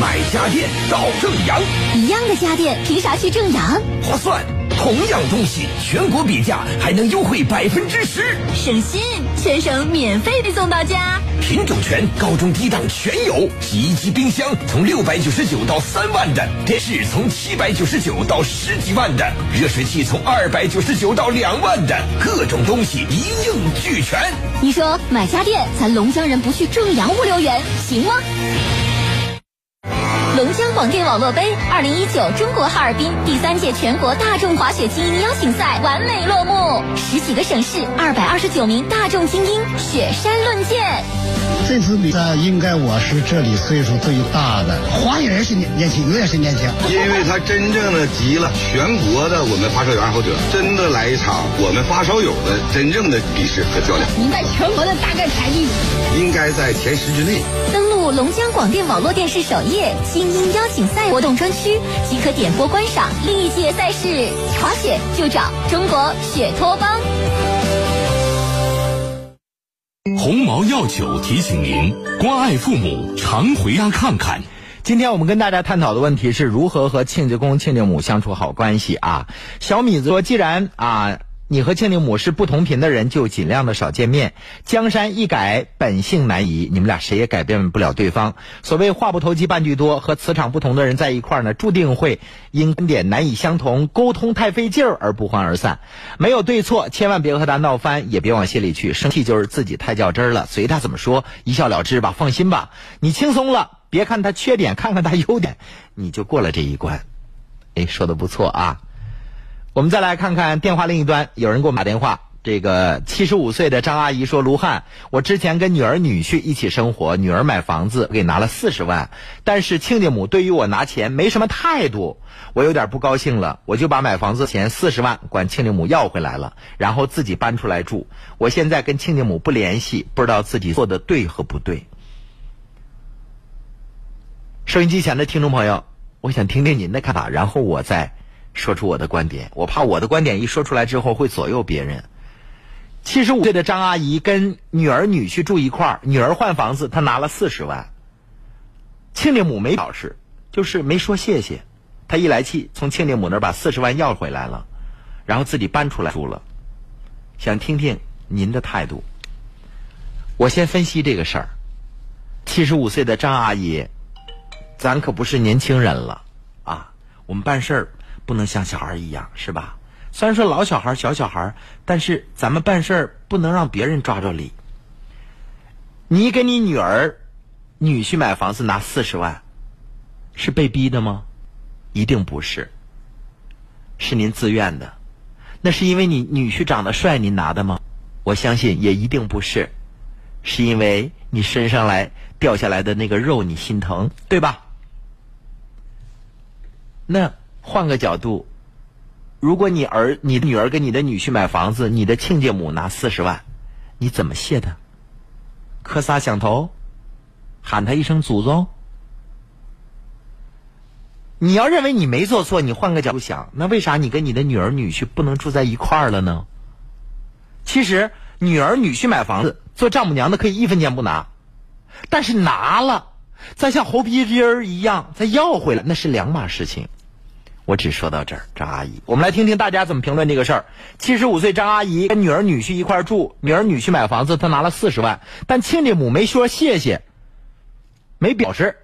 Speaker 4: 买家电到正阳，
Speaker 5: 一样的家电，凭啥去正阳？
Speaker 4: 划算。同样东西，全国比价还能优惠百分之十，
Speaker 5: 省心，全省免费的送到家。
Speaker 4: 品种全，高中低档全有。洗衣机、冰箱从六百九十九到三万的，电视从七百九十九到十几万的，热水器从二百九十九到两万的，各种东西一应俱全。
Speaker 5: 你说买家电，咱龙江人不去正阳物流园行吗？龙江广电网络杯二零一九中国哈尔滨第三届全国大众滑雪精英邀请赛完美落幕，十几个省市二百二十九名大众精英雪山论剑。
Speaker 12: 这次比赛应该我是这里岁数最大的，滑雪人是年年轻，永远是年轻。
Speaker 13: 因为他真正的集了全国的我们发烧友爱好者，真的来一场我们发烧友的真正的比试和较量。
Speaker 5: 您在全国的大概排名
Speaker 13: 应该在前十之内。
Speaker 5: 龙江广电网络电视首页精英邀请赛活动专区，即可点播观赏历届赛事。滑雪就找中国雪托邦。
Speaker 3: 鸿茅药酒提醒您：关爱父母，常回家看看。
Speaker 2: 今天我们跟大家探讨的问题是如何和亲家公、亲家母相处好关系啊？小米子说，既然啊。你和亲家母是不同频的人，就尽量的少见面。江山易改，本性难移，你们俩谁也改变不了对方。所谓话不投机半句多，和磁场不同的人在一块儿呢，注定会因观点难以相同、沟通太费劲儿而不欢而散。没有对错，千万别和他闹翻，也别往心里去。生气就是自己太较真儿了，随他怎么说，一笑了之吧。放心吧，你轻松了，别看他缺点，看看他优点，你就过了这一关。哎，说的不错啊。我们再来看看电话另一端，有人给我们打电话，这个七十五岁的张阿姨说：“卢汉，我之前跟女儿女婿一起生活，女儿买房子给拿了四十万，但是亲家母对于我拿钱没什么态度，我有点不高兴了，我就把买房子钱四十万管亲家母要回来了，然后自己搬出来住。我现在跟亲家母不联系，不知道自己做的对和不对。”收音机前的听众朋友，我想听听您的看法，然后我再说出我的观点。我怕我的观点一说出来之后会左右别人。七十五岁的张阿姨跟女儿女婿住一块儿，女儿换房子，她拿了四十万。亲家母没表示，就是没说谢谢。她一来气，从亲家母那儿把四十万要回来了，然后自己搬出来住了。想听听您的态度。我先分析这个事儿。七十五岁的张阿姨，咱可不是年轻人了啊！我们办事儿不能像小孩一样，是吧？虽然说老小孩、小小孩，但是咱们办事儿不能让别人抓着理。你给你女儿、女婿买房子拿四十万，是被逼的吗？一定不是，是您自愿的。那是因为你女婿长得帅，您拿的吗？我相信也一定不是，是因为你身上来掉下来的那个肉你心疼，对吧？那换个角度。如果你儿、你的女儿跟你的女婿买房子，你的亲家母拿四十万，你怎么谢他？磕仨响头，喊他一声祖宗。你要认为你没做错，你换个角度想，那为啥你跟你的女儿女婿不能住在一块儿了呢？其实女儿女婿买房子，做丈母娘的可以一分钱不拿，但是拿了，再像猴皮筋儿一样再要回来，那是两码事情。我只说到这儿，张阿姨，我们来听听大家怎么评论这个事儿。七十五岁张阿姨跟女儿女婿一块住，女儿女婿买房子，她拿了四十万，但亲家母没说谢谢，没表示，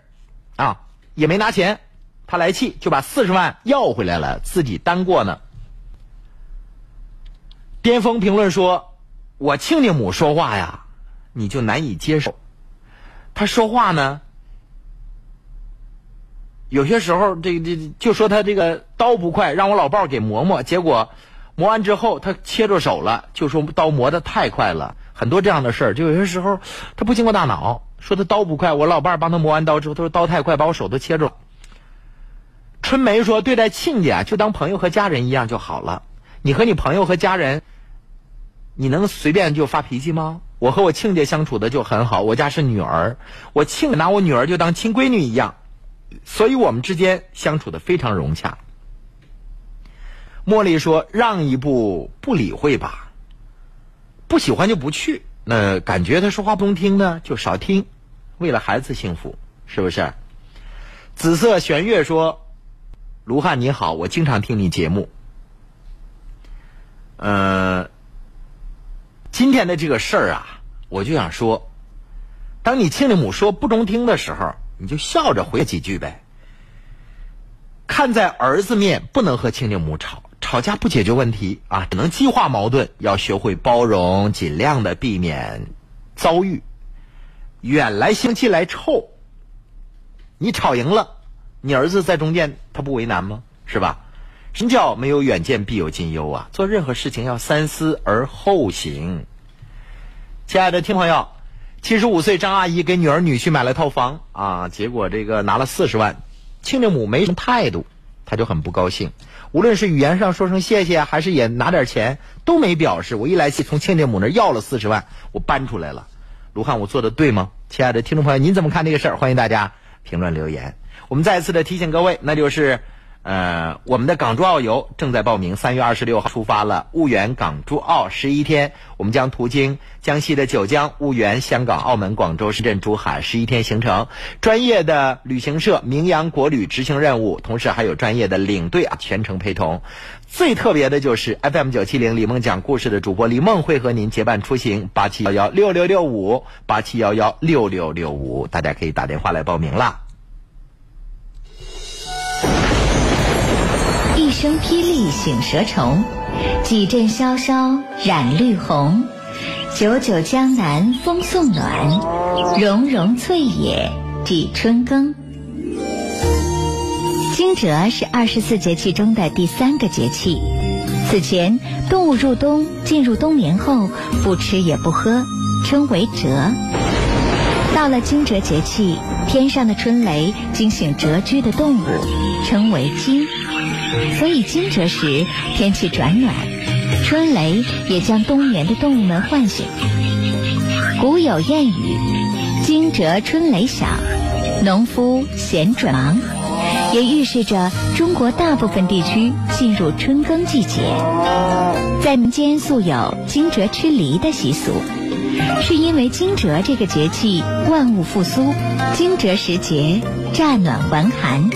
Speaker 2: 啊，也没拿钱，她来气就把四十万要回来了，自己单过呢。巅峰评论说：“我亲家母说话呀，你就难以接受，他说话呢。”有些时候，这这就说他这个刀不快，让我老伴儿给磨磨，结果磨完之后他切着手了，就说刀磨的太快了。很多这样的事儿，就有些时候他不经过大脑，说他刀不快，我老伴儿帮他磨完刀之后，他说刀太快，把我手都切着了。春梅说，对待亲家就当朋友和家人一样就好了。你和你朋友和家人，你能随便就发脾气吗？我和我亲家相处的就很好，我家是女儿，我亲拿我女儿就当亲闺女一样。所以我们之间相处的非常融洽。茉莉说：“让一步，不理会吧。不喜欢就不去。那感觉他说话不中听呢，就少听。为了孩子幸福，是不是？”紫色玄月说：“卢汉你好，我经常听你节目。呃，今天的这个事儿啊，我就想说，当你亲家母说不中听的时候。”你就笑着回几句呗。看在儿子面，不能和亲家母吵，吵架不解决问题啊，只能激化矛盾。要学会包容，尽量的避免遭遇。远来香气来臭，你吵赢了，你儿子在中间，他不为难吗？是吧？什么叫没有远见必有近忧啊？做任何事情要三思而后行。亲爱的听朋友。七十五岁张阿姨给女儿女婿买了套房啊，结果这个拿了四十万，亲家母没什么态度，他就很不高兴。无论是语言上说声谢谢，还是也拿点钱，都没表示。我一来气，从亲家母那要了四十万，我搬出来了。卢汉，我做的对吗？亲爱的听众朋友，您怎么看这个事儿？欢迎大家评论留言。我们再次的提醒各位，那就是。呃，我们的港珠澳游正在报名，三月二十六号出发了，婺源港珠澳十一天，我们将途经江西的九江、婺源、香港、澳门、广州、深圳、珠海，十一天行程。专业的旅行社名扬国旅执行任务，同时还有专业的领队啊全程陪同。最特别的就是 FM 九七零李梦讲故事的主播李梦会和您结伴出行，八七幺幺六六六五八七幺幺六六六五，大家可以打电话来报名啦。
Speaker 14: 声霹雳醒蛇虫，几阵萧萧染绿红。久久江南风送暖，融融翠野寄春耕。惊蛰是二十四节气中的第三个节气，此前，动物入冬进入冬眠后不吃也不喝，称为蛰。到了惊蛰节气，天上的春雷惊醒蛰居的动物，称为惊。所以惊蛰时天气转暖，春雷也将冬眠的动物们唤醒。古有谚语：“惊蛰春雷响，农夫闲转忙”，也预示着中国大部分地区进入春耕季节。在民间素有惊蛰吃梨的习俗，是因为惊蛰这个节气万物复苏，惊蛰时节乍暖还寒，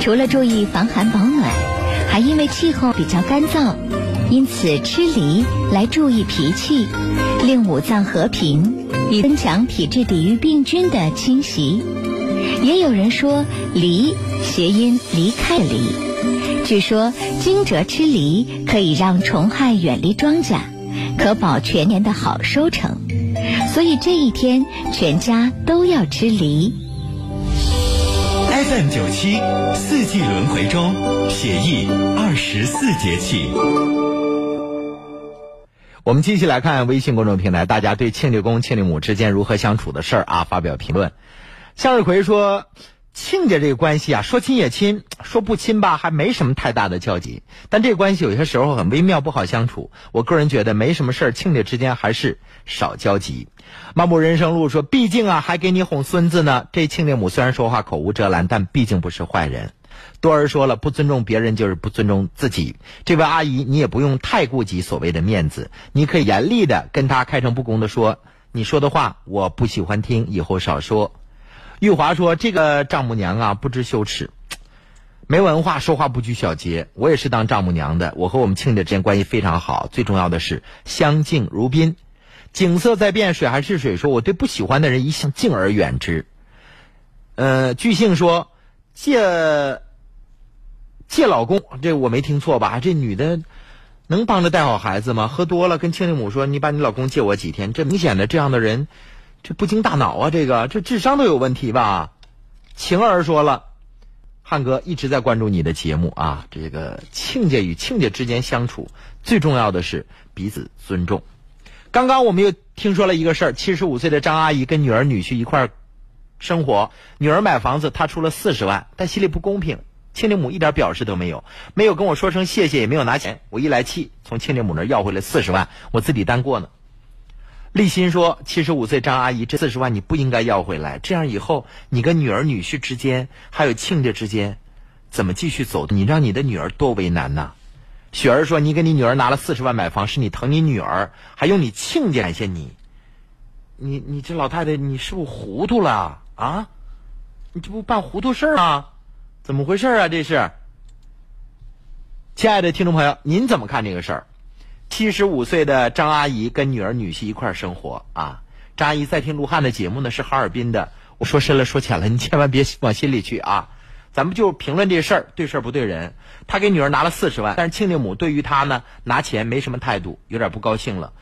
Speaker 14: 除了注意防寒保暖，还因为气候比较干燥，因此吃梨来注意脾气，令五脏和平，以增强体质抵御病菌的侵袭。也有人说梨谐音离开的离。据说惊蛰吃梨可以让虫害远离庄稼，可保全年的好收成。所以这一天全家都要吃梨。
Speaker 15: FM 九七四季轮回中写意二十四节气。
Speaker 2: 我们继续来看微信公众平台，大家对庆历公、庆历母之间如何相处的事儿啊发表评论。向日葵说：“亲家这个关系啊，说亲也亲，说不亲吧，还没什么太大的交集。但这个关系有些时候很微妙，不好相处。我个人觉得没什么事儿，亲家之间还是少交集。”漫步人生路说：“毕竟啊，还给你哄孙子呢。这亲家母虽然说话口无遮拦，但毕竟不是坏人。”多儿说了，不尊重别人就是不尊重自己。这位阿姨，你也不用太顾及所谓的面子，你可以严厉的跟她开诚布公的说：“你说的话我不喜欢听，以后少说。”玉华说：“这个丈母娘啊，不知羞耻，没文化，说话不拘小节。我也是当丈母娘的，我和我们亲家之间关系非常好，最重要的是相敬如宾。景色在变，水还是水。说我对不喜欢的人一向敬而远之。呃，巨杏说借借老公，这我没听错吧？这女的能帮着带好孩子吗？喝多了跟亲家母说：‘你把你老公借我几天。’这明显的这样的人。”这不经大脑啊！这个这智商都有问题吧？晴儿说了，汉哥一直在关注你的节目啊。这个亲家与亲家之间相处，最重要的是彼此尊重。刚刚我们又听说了一个事儿：七十五岁的张阿姨跟女儿女婿一块儿生活，女儿买房子，她出了四十万，但心里不公平。亲家母一点表示都没有，没有跟我说声谢谢，也没有拿钱。我一来气，从亲家母那要回来四十万，我自己单过呢。立新说：“七十五岁张阿姨，这四十万你不应该要回来，这样以后你跟女儿女婿之间，还有亲家之间，怎么继续走？你让你的女儿多为难呐！”雪儿说：“你给你女儿拿了四十万买房，是你疼你女儿，还用你亲家感谢你。你你这老太太，你是不是糊涂了啊？你这不办糊涂事儿吗？怎么回事啊？这是。”亲爱的听众朋友，您怎么看这个事儿？七十五岁的张阿姨跟女儿女婿一块儿生活啊。张阿姨在听卢汉的节目呢，是哈尔滨的。我说深了说浅了，你千万别往心里去啊。咱们就评论这事儿，对事儿不对人。他给女儿拿了四十万，但是亲家母对于他呢拿钱没什么态度，有点不高兴了。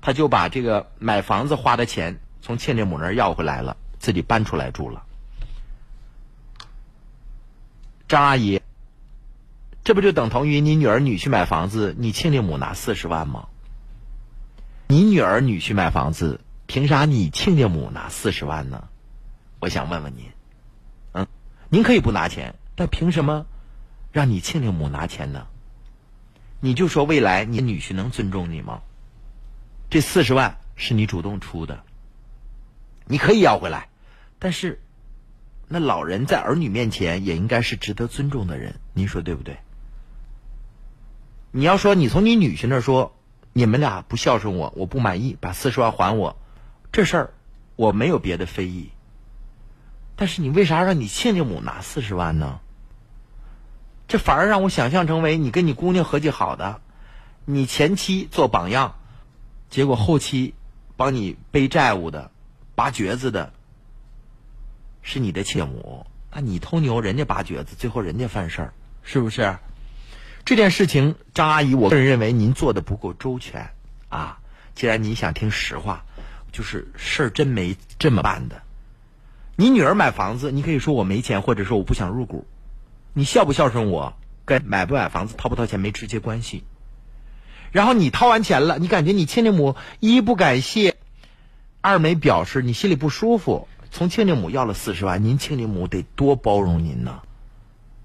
Speaker 2: 他就把这个买房子花的钱从亲家母那儿要回来了，自己搬出来住了。张阿姨。这不就等同于你女儿女婿买房子，你亲家母拿四十万吗？你女儿女婿买房子，凭啥你亲家母拿四十万呢？我想问问您，嗯，您可以不拿钱，但凭什么让你亲家母拿钱呢？你就说未来你女婿能尊重你吗？这四十万是你主动出的，你可以要回来，但是那老人在儿女面前也应该是值得尊重的人，您说对不对？你要说你从你女婿那说，你们俩不孝顺我，我不满意，把四十万还我，这事儿我没有别的非议。但是你为啥让你亲家母拿四十万呢？这反而让我想象成为你跟你姑娘合计好的，你前妻做榜样，结果后期帮你背债务的、拔橛子的，是你的亲母。那你偷牛，人家拔橛子，最后人家犯事儿，是不是？这件事情，张阿姨，我个人认为您做的不够周全啊！既然你想听实话，就是事儿真没这么办的。你女儿买房子，你可以说我没钱，或者说我不想入股。你孝不孝顺我，跟买不买房子、掏不掏钱没直接关系。然后你掏完钱了，你感觉你亲家母一不感谢，二没表示，你心里不舒服，从亲家母要了四十万，您亲家母得多包容您呢？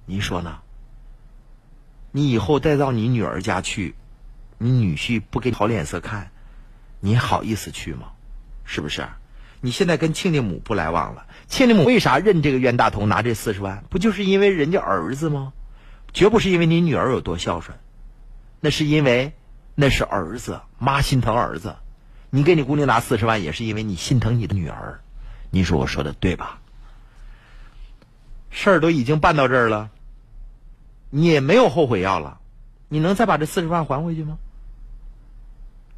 Speaker 2: 您说呢？你以后再到你女儿家去，你女婿不给你好脸色看，你好意思去吗？是不是？你现在跟亲家母不来往了，亲家母为啥认这个冤大头拿这四十万？不就是因为人家儿子吗？绝不是因为你女儿有多孝顺，那是因为那是儿子，妈心疼儿子。你给你姑娘拿四十万，也是因为你心疼你的女儿。你说我说的对吧？事儿都已经办到这儿了，你也没有后悔药了，你能再把这四十万还回去吗？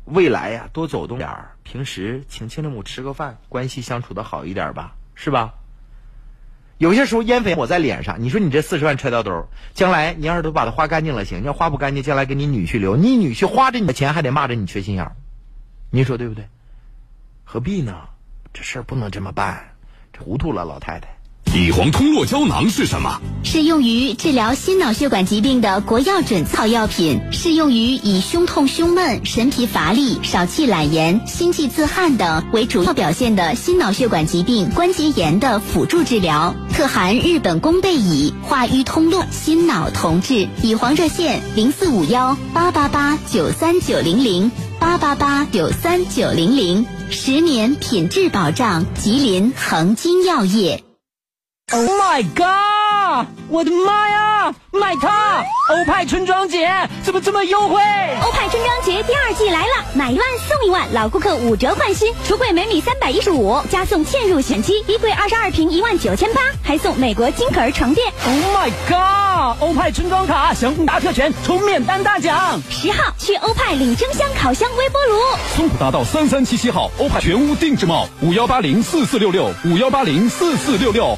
Speaker 2: 未来呀，多走动点儿，平时请亲家母吃个饭，关系相处的好一点吧，是吧？有些时候烟粉抹在脸上，你说你这四十万揣到兜儿，将来你要是都把它花干净了行，你要花不干净，将来给你女婿留，你女婿花着你的钱还得骂着你缺心眼儿，您说对不对？何必呢？这事儿不能这么办，糊涂了，老太太。
Speaker 3: 乙黄通络胶囊是什么？
Speaker 5: 是用于治疗心脑血管疾病的国药准草药品，适用于以胸痛、胸闷、神疲乏力、少气懒言、心悸自汗等为主要表现的心脑血管疾病关节炎的辅助治疗。特含日本宫贝乙，化瘀通络，心脑同治。乙黄热线零四五幺八八八九三九零零八八八九三九零零，十年品质保障，吉林恒金药业。
Speaker 6: Oh my god！我的妈呀，买它！欧派春装节怎么这么优惠？
Speaker 5: 欧派春装节第二季来了，买一万送一万，老顾客五折换新，橱柜每米三百一十五，加送嵌入选机，衣柜二十二平一万九千八，还送美国金可儿床垫。
Speaker 6: Oh my god！欧派春装卡享大特权，抽免单大奖。
Speaker 5: 十号去欧派领蒸箱、烤箱、微波炉。
Speaker 7: 松浦大道三三七七号欧派全屋定制帽五幺八零四四六六五幺八零四四六六。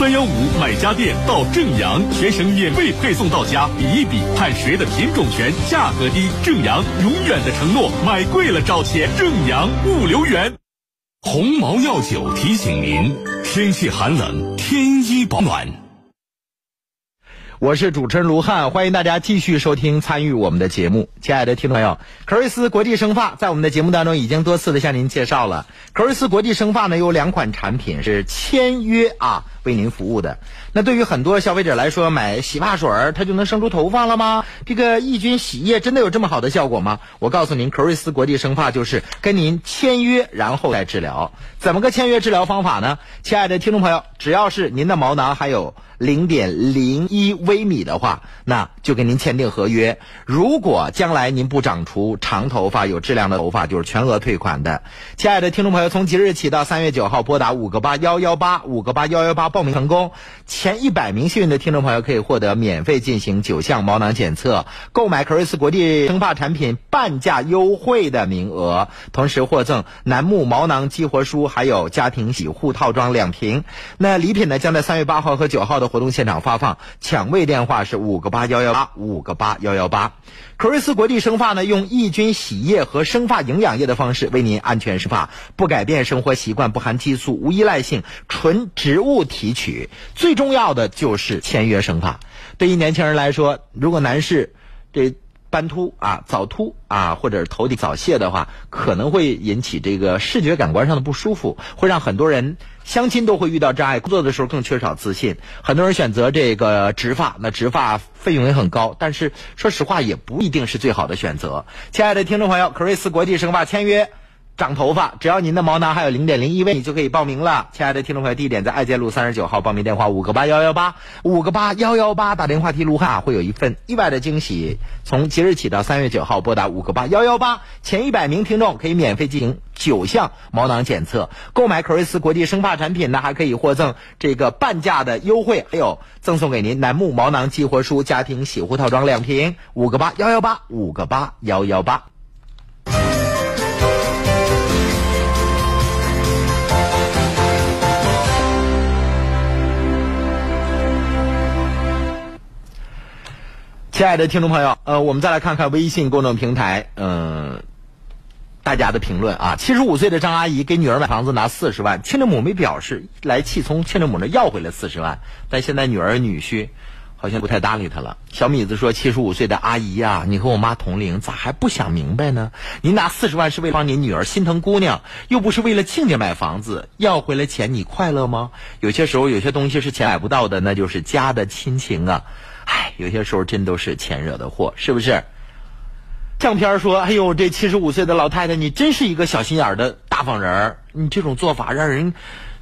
Speaker 3: 三幺五买家电到正阳，全省免费配送到家，比一比看谁的品种全，价格低。正阳永远的承诺，买贵了找钱。正阳物流园。鸿茅药酒提醒您：天气寒冷，添衣保暖。
Speaker 2: 我是主持人卢汉，欢迎大家继续收听参与我们的节目。亲爱的听众朋友，可瑞斯国际生发在我们的节目当中已经多次的向您介绍了。可瑞斯国际生发呢有两款产品是签约啊为您服务的。那对于很多消费者来说，买洗发水儿它就能生出头发了吗？这个抑菌洗液真的有这么好的效果吗？我告诉您，可瑞斯国际生发就是跟您签约然后再治疗。怎么个签约治疗方法呢？亲爱的听众朋友，只要是您的毛囊还有零点零一微米的话，那就跟您签订合约。如果将来您不长出长头发、有质量的头发，就是全额退款的。亲爱的听众朋友，从即日起到三月九号，拨打五个八幺幺八五个八幺幺八报名成功，前一百名幸运的听众朋友可以获得免费进行九项毛囊检测，购买可瑞斯国际生发产品半价优惠的名额，同时获赠楠木毛囊激活梳，还有家庭洗护套装两瓶。那礼品呢，将在三月八号和九号的活动现场发放，抢位电话是五个八幺幺八五个八幺幺八。可瑞斯国际生发呢，用抑菌洗液和生发营养液的方式为您安全生发，不改变生活习惯，不含激素，无依赖性，纯植物提取。最重要的就是签约生发。对于年轻人来说，如果男士这斑秃啊、早秃啊，或者头顶早泄的话，可能会引起这个视觉感官上的不舒服，会让很多人相亲都会遇到障碍，工作的时候更缺少自信。很多人选择这个植发，那植发费用也很高，但是说实话也不一定是最好的选择。亲爱的听众朋友，可瑞斯国际生发签约。长头发，只要您的毛囊还有零点零一位，你就可以报名了。亲爱的听众朋友，地点在爱建路三十九号，报名电话五个八幺幺八五个八幺幺八，打电话提卢汉会有一份意外的惊喜。从即日起到三月九号，拨打五个八幺幺八，前一百名听众可以免费进行九项毛囊检测。购买可瑞斯国际生发产品呢，还可以获赠这个半价的优惠，还有赠送给您楠木毛囊激活梳家庭洗护套装两瓶。五个八幺幺八，五个八幺幺八。亲爱的听众朋友，呃，我们再来看看微信公众平台，嗯、大家的评论啊。七十五岁的张阿姨给女儿买房子拿四十万，亲家母没表示，来气从亲家母那要回来四十万，但现在女儿女婿好像不太搭理她了。小米子说：“七十五岁的阿姨呀、你和我妈同龄，咋还不想明白呢？您拿四十万是为了帮您女儿心疼姑娘，又不是为了亲家买房子，要回来钱你快乐吗？有些时候有些东西是钱买不到的，那就是家的亲情啊。唉，有些时候真都是钱惹的祸，是不是？相片说：“哎呦，这七十五岁的老太太，你真是一个小心眼的大方人儿，你这种做法让人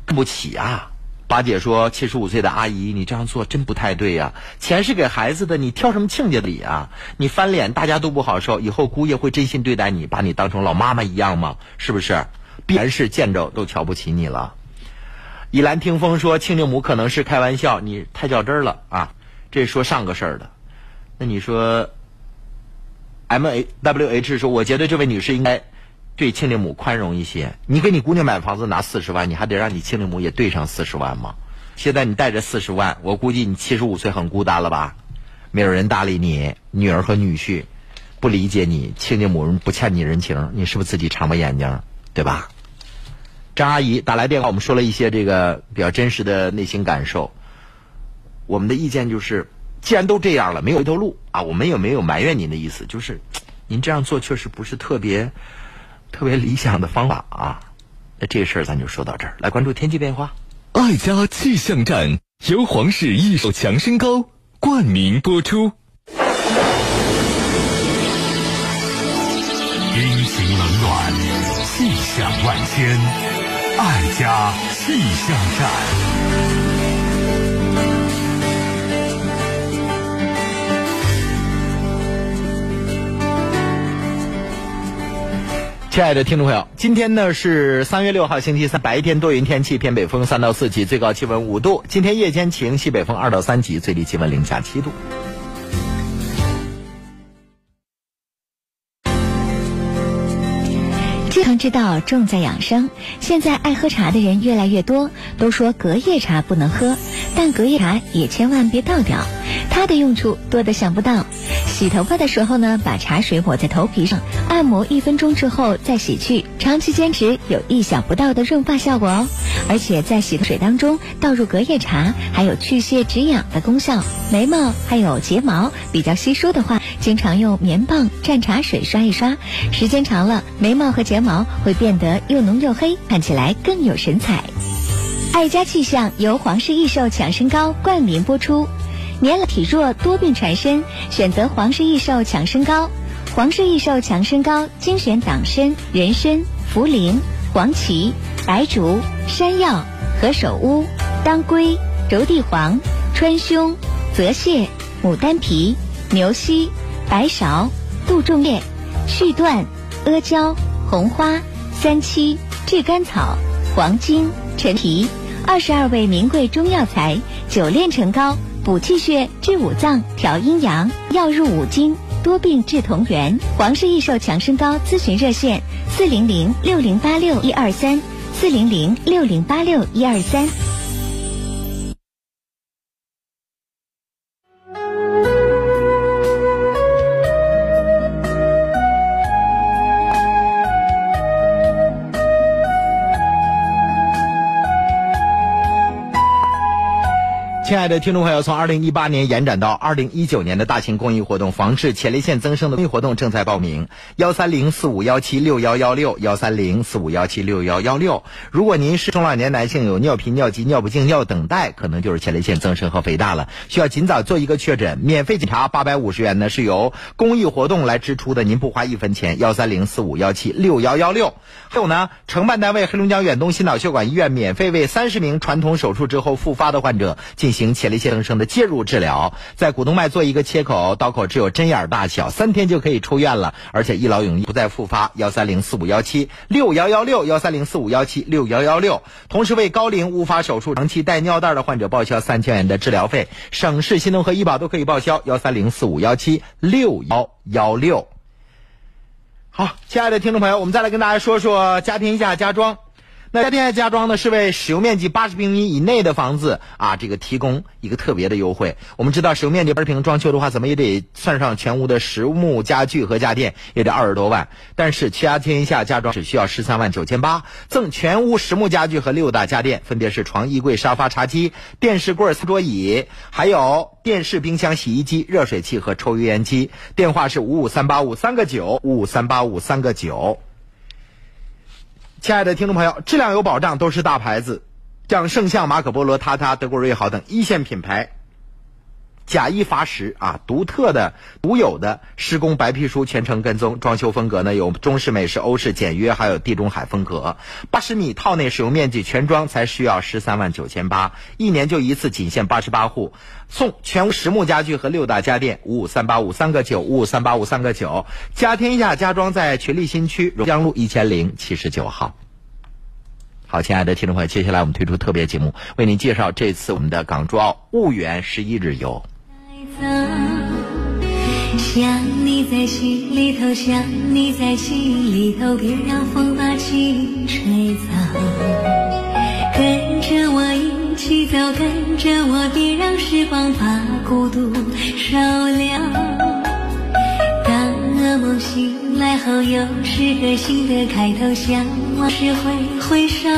Speaker 2: 看不起啊。”八姐说：“七十五岁的阿姨，你这样做真不太对呀、钱是给孩子的，你挑什么亲家的理啊？你翻脸，大家都不好受。以后姑爷会真心对待你，把你当成老妈妈一样吗？是不是？必然是见着都瞧不起你了。”以兰听风说：“亲家母可能是开玩笑，你太较真了啊！这说上个事儿的，那你说 M A W H 说，我觉得这位女士应该对亲家母宽容一些。你给你姑娘买房子拿四十万，你还得让你亲家母也对上四十万吗？现在你带着四十万，我估计你七十五岁很孤单了吧？没有人搭理你，女儿和女婿不理解你，亲家母人不欠你人情，你是不是自己长巴眼睛，对吧？张阿姨打来电话，我们说了一些这个比较真实的内心感受。我们的意见就是，既然都这样了，没有回头路啊，我们也没有埋怨您的意思，就是 您这样做确实不是特别特别理想的方法啊。那这事儿咱就说到这儿，来关注天气变化。
Speaker 3: 爱家气象站由皇室益寿强身膏冠名播出。
Speaker 9: 阴晴冷暖，气象万千，爱家气象站。
Speaker 2: 亲爱的听众朋友，今天呢是三月六号星期三，白天多云天气，偏北风三到四级，最高气温五度。今天夜间晴，西北风二到三级，最低气温零下七度。
Speaker 14: 之道重在养生。现在爱喝茶的人越来越多，都说隔夜茶不能喝，但隔夜茶也千万别倒掉，它的用处多得想不到。洗头发的时候呢，把茶水抹在头皮上，按摩一分钟之后再洗去，长期坚持有意想不到的润发效果哦。而且在洗头水当中倒入隔夜茶，还有去屑止痒的功效。眉毛还有睫毛比较稀疏的话，经常用棉棒蘸茶水刷一刷，时间长了，眉毛和睫毛会变得又浓又黑，看起来更有神采。爱家气象由皇氏益寿强身膏冠名播出。年老体弱多病缠身，选择皇氏益寿强身膏。皇氏益寿强身膏精选党参、人参、茯苓、黄芪、白术、山药、何首乌、当归、柔地黄、川芎、泽泻、牡丹皮、牛膝、白芍、杜仲叶、续断、阿胶、红花、三七、炙甘草、黄精、陈皮，二十二味名贵中药材，久炼成膏，补气血、治五脏、调阴阳，药入五经，多病治同源。皇氏益寿强身膏咨询热线：四零零六零八六一二三，四零零六零八六一二三。
Speaker 2: 亲爱的听众朋友，从二零一八年延展到二零一九年的大型公益活动，防治前列腺增生的公益活动正在报名。幺三零四五幺七六幺幺六，幺三零四五幺七六幺幺六。如果您是中老年男性，有尿频、尿急、尿不尽、尿等待，可能就是前列腺增生和肥大了，需要尽早做一个确诊。免费检查八百五十元呢，是由公益活动来支出的，您不花一分钱。幺三零四五幺七六幺幺六。还有呢，承办单位黑龙江远东心脑血管医院免费为三十名传统手术之后复发的患者进行行前列腺增生的介入治疗，在股动脉做一个切口，刀口只有针眼大小，三天就可以出院了，而且一劳永逸，不再复发。幺三零四五幺七六幺幺六，幺三零四五幺七六幺幺六。同时为高龄无法手术、长期带尿袋的患者报销三千元的治疗费，省市新农合医保都可以报销。幺三零四五幺七六幺幺六。好，亲爱的听众朋友，我们再来跟大家说说家庭一下家装。那家电家装呢，是为使用面积八十平米以内的房子啊，这个提供一个特别的优惠。我们知道，使用面积八十平装修的话，怎么也得算上全屋的实木家具和家电，也得二十多万。但是家天下家装只需要十三万九千八，赠全屋实木家具和六大家电，分别是床、衣柜、沙发、茶几、电视柜、餐桌椅，还有电视、冰箱、洗衣机、热水器和抽油烟机。电话是五五三八五三个九，五五三八五三个九。亲爱的听众朋友，质量有保障，都是大牌子，像圣象、马可波罗、他他、德国瑞豪等一线品牌，假一罚十啊！独特的、独有的施工白皮书全程跟踪，装修风格呢有中式、美式、欧式、简约，还有地中海风格。八十米套内使用面积全装才需要十三万九千八，一年就一次，仅限八十八户，送全屋实木家具和六大家电，五五三八五三个九，五五三八五三个九。家天下家装在群力新区榕江路一千零七十九号。好，亲爱的听众朋友，接下来我们推出特别节目，为您介绍这次我们的港珠澳婺源十一日游。
Speaker 16: 想你在心里头，想你在心里头，别让风把情吹走。跟着我一起走，跟着我，别让时光把孤独烧了。当噩梦醒来后，又是个新的开头，向往事挥挥手。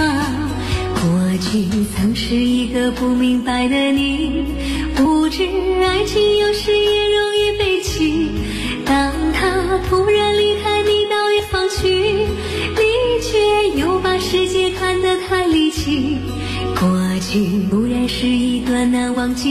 Speaker 16: 过去曾是一个不明白的你，不知爱情有时也容易被弃。当他突然离开你到远方去，你却又把世界看得太离奇。过去固然是一段难忘记。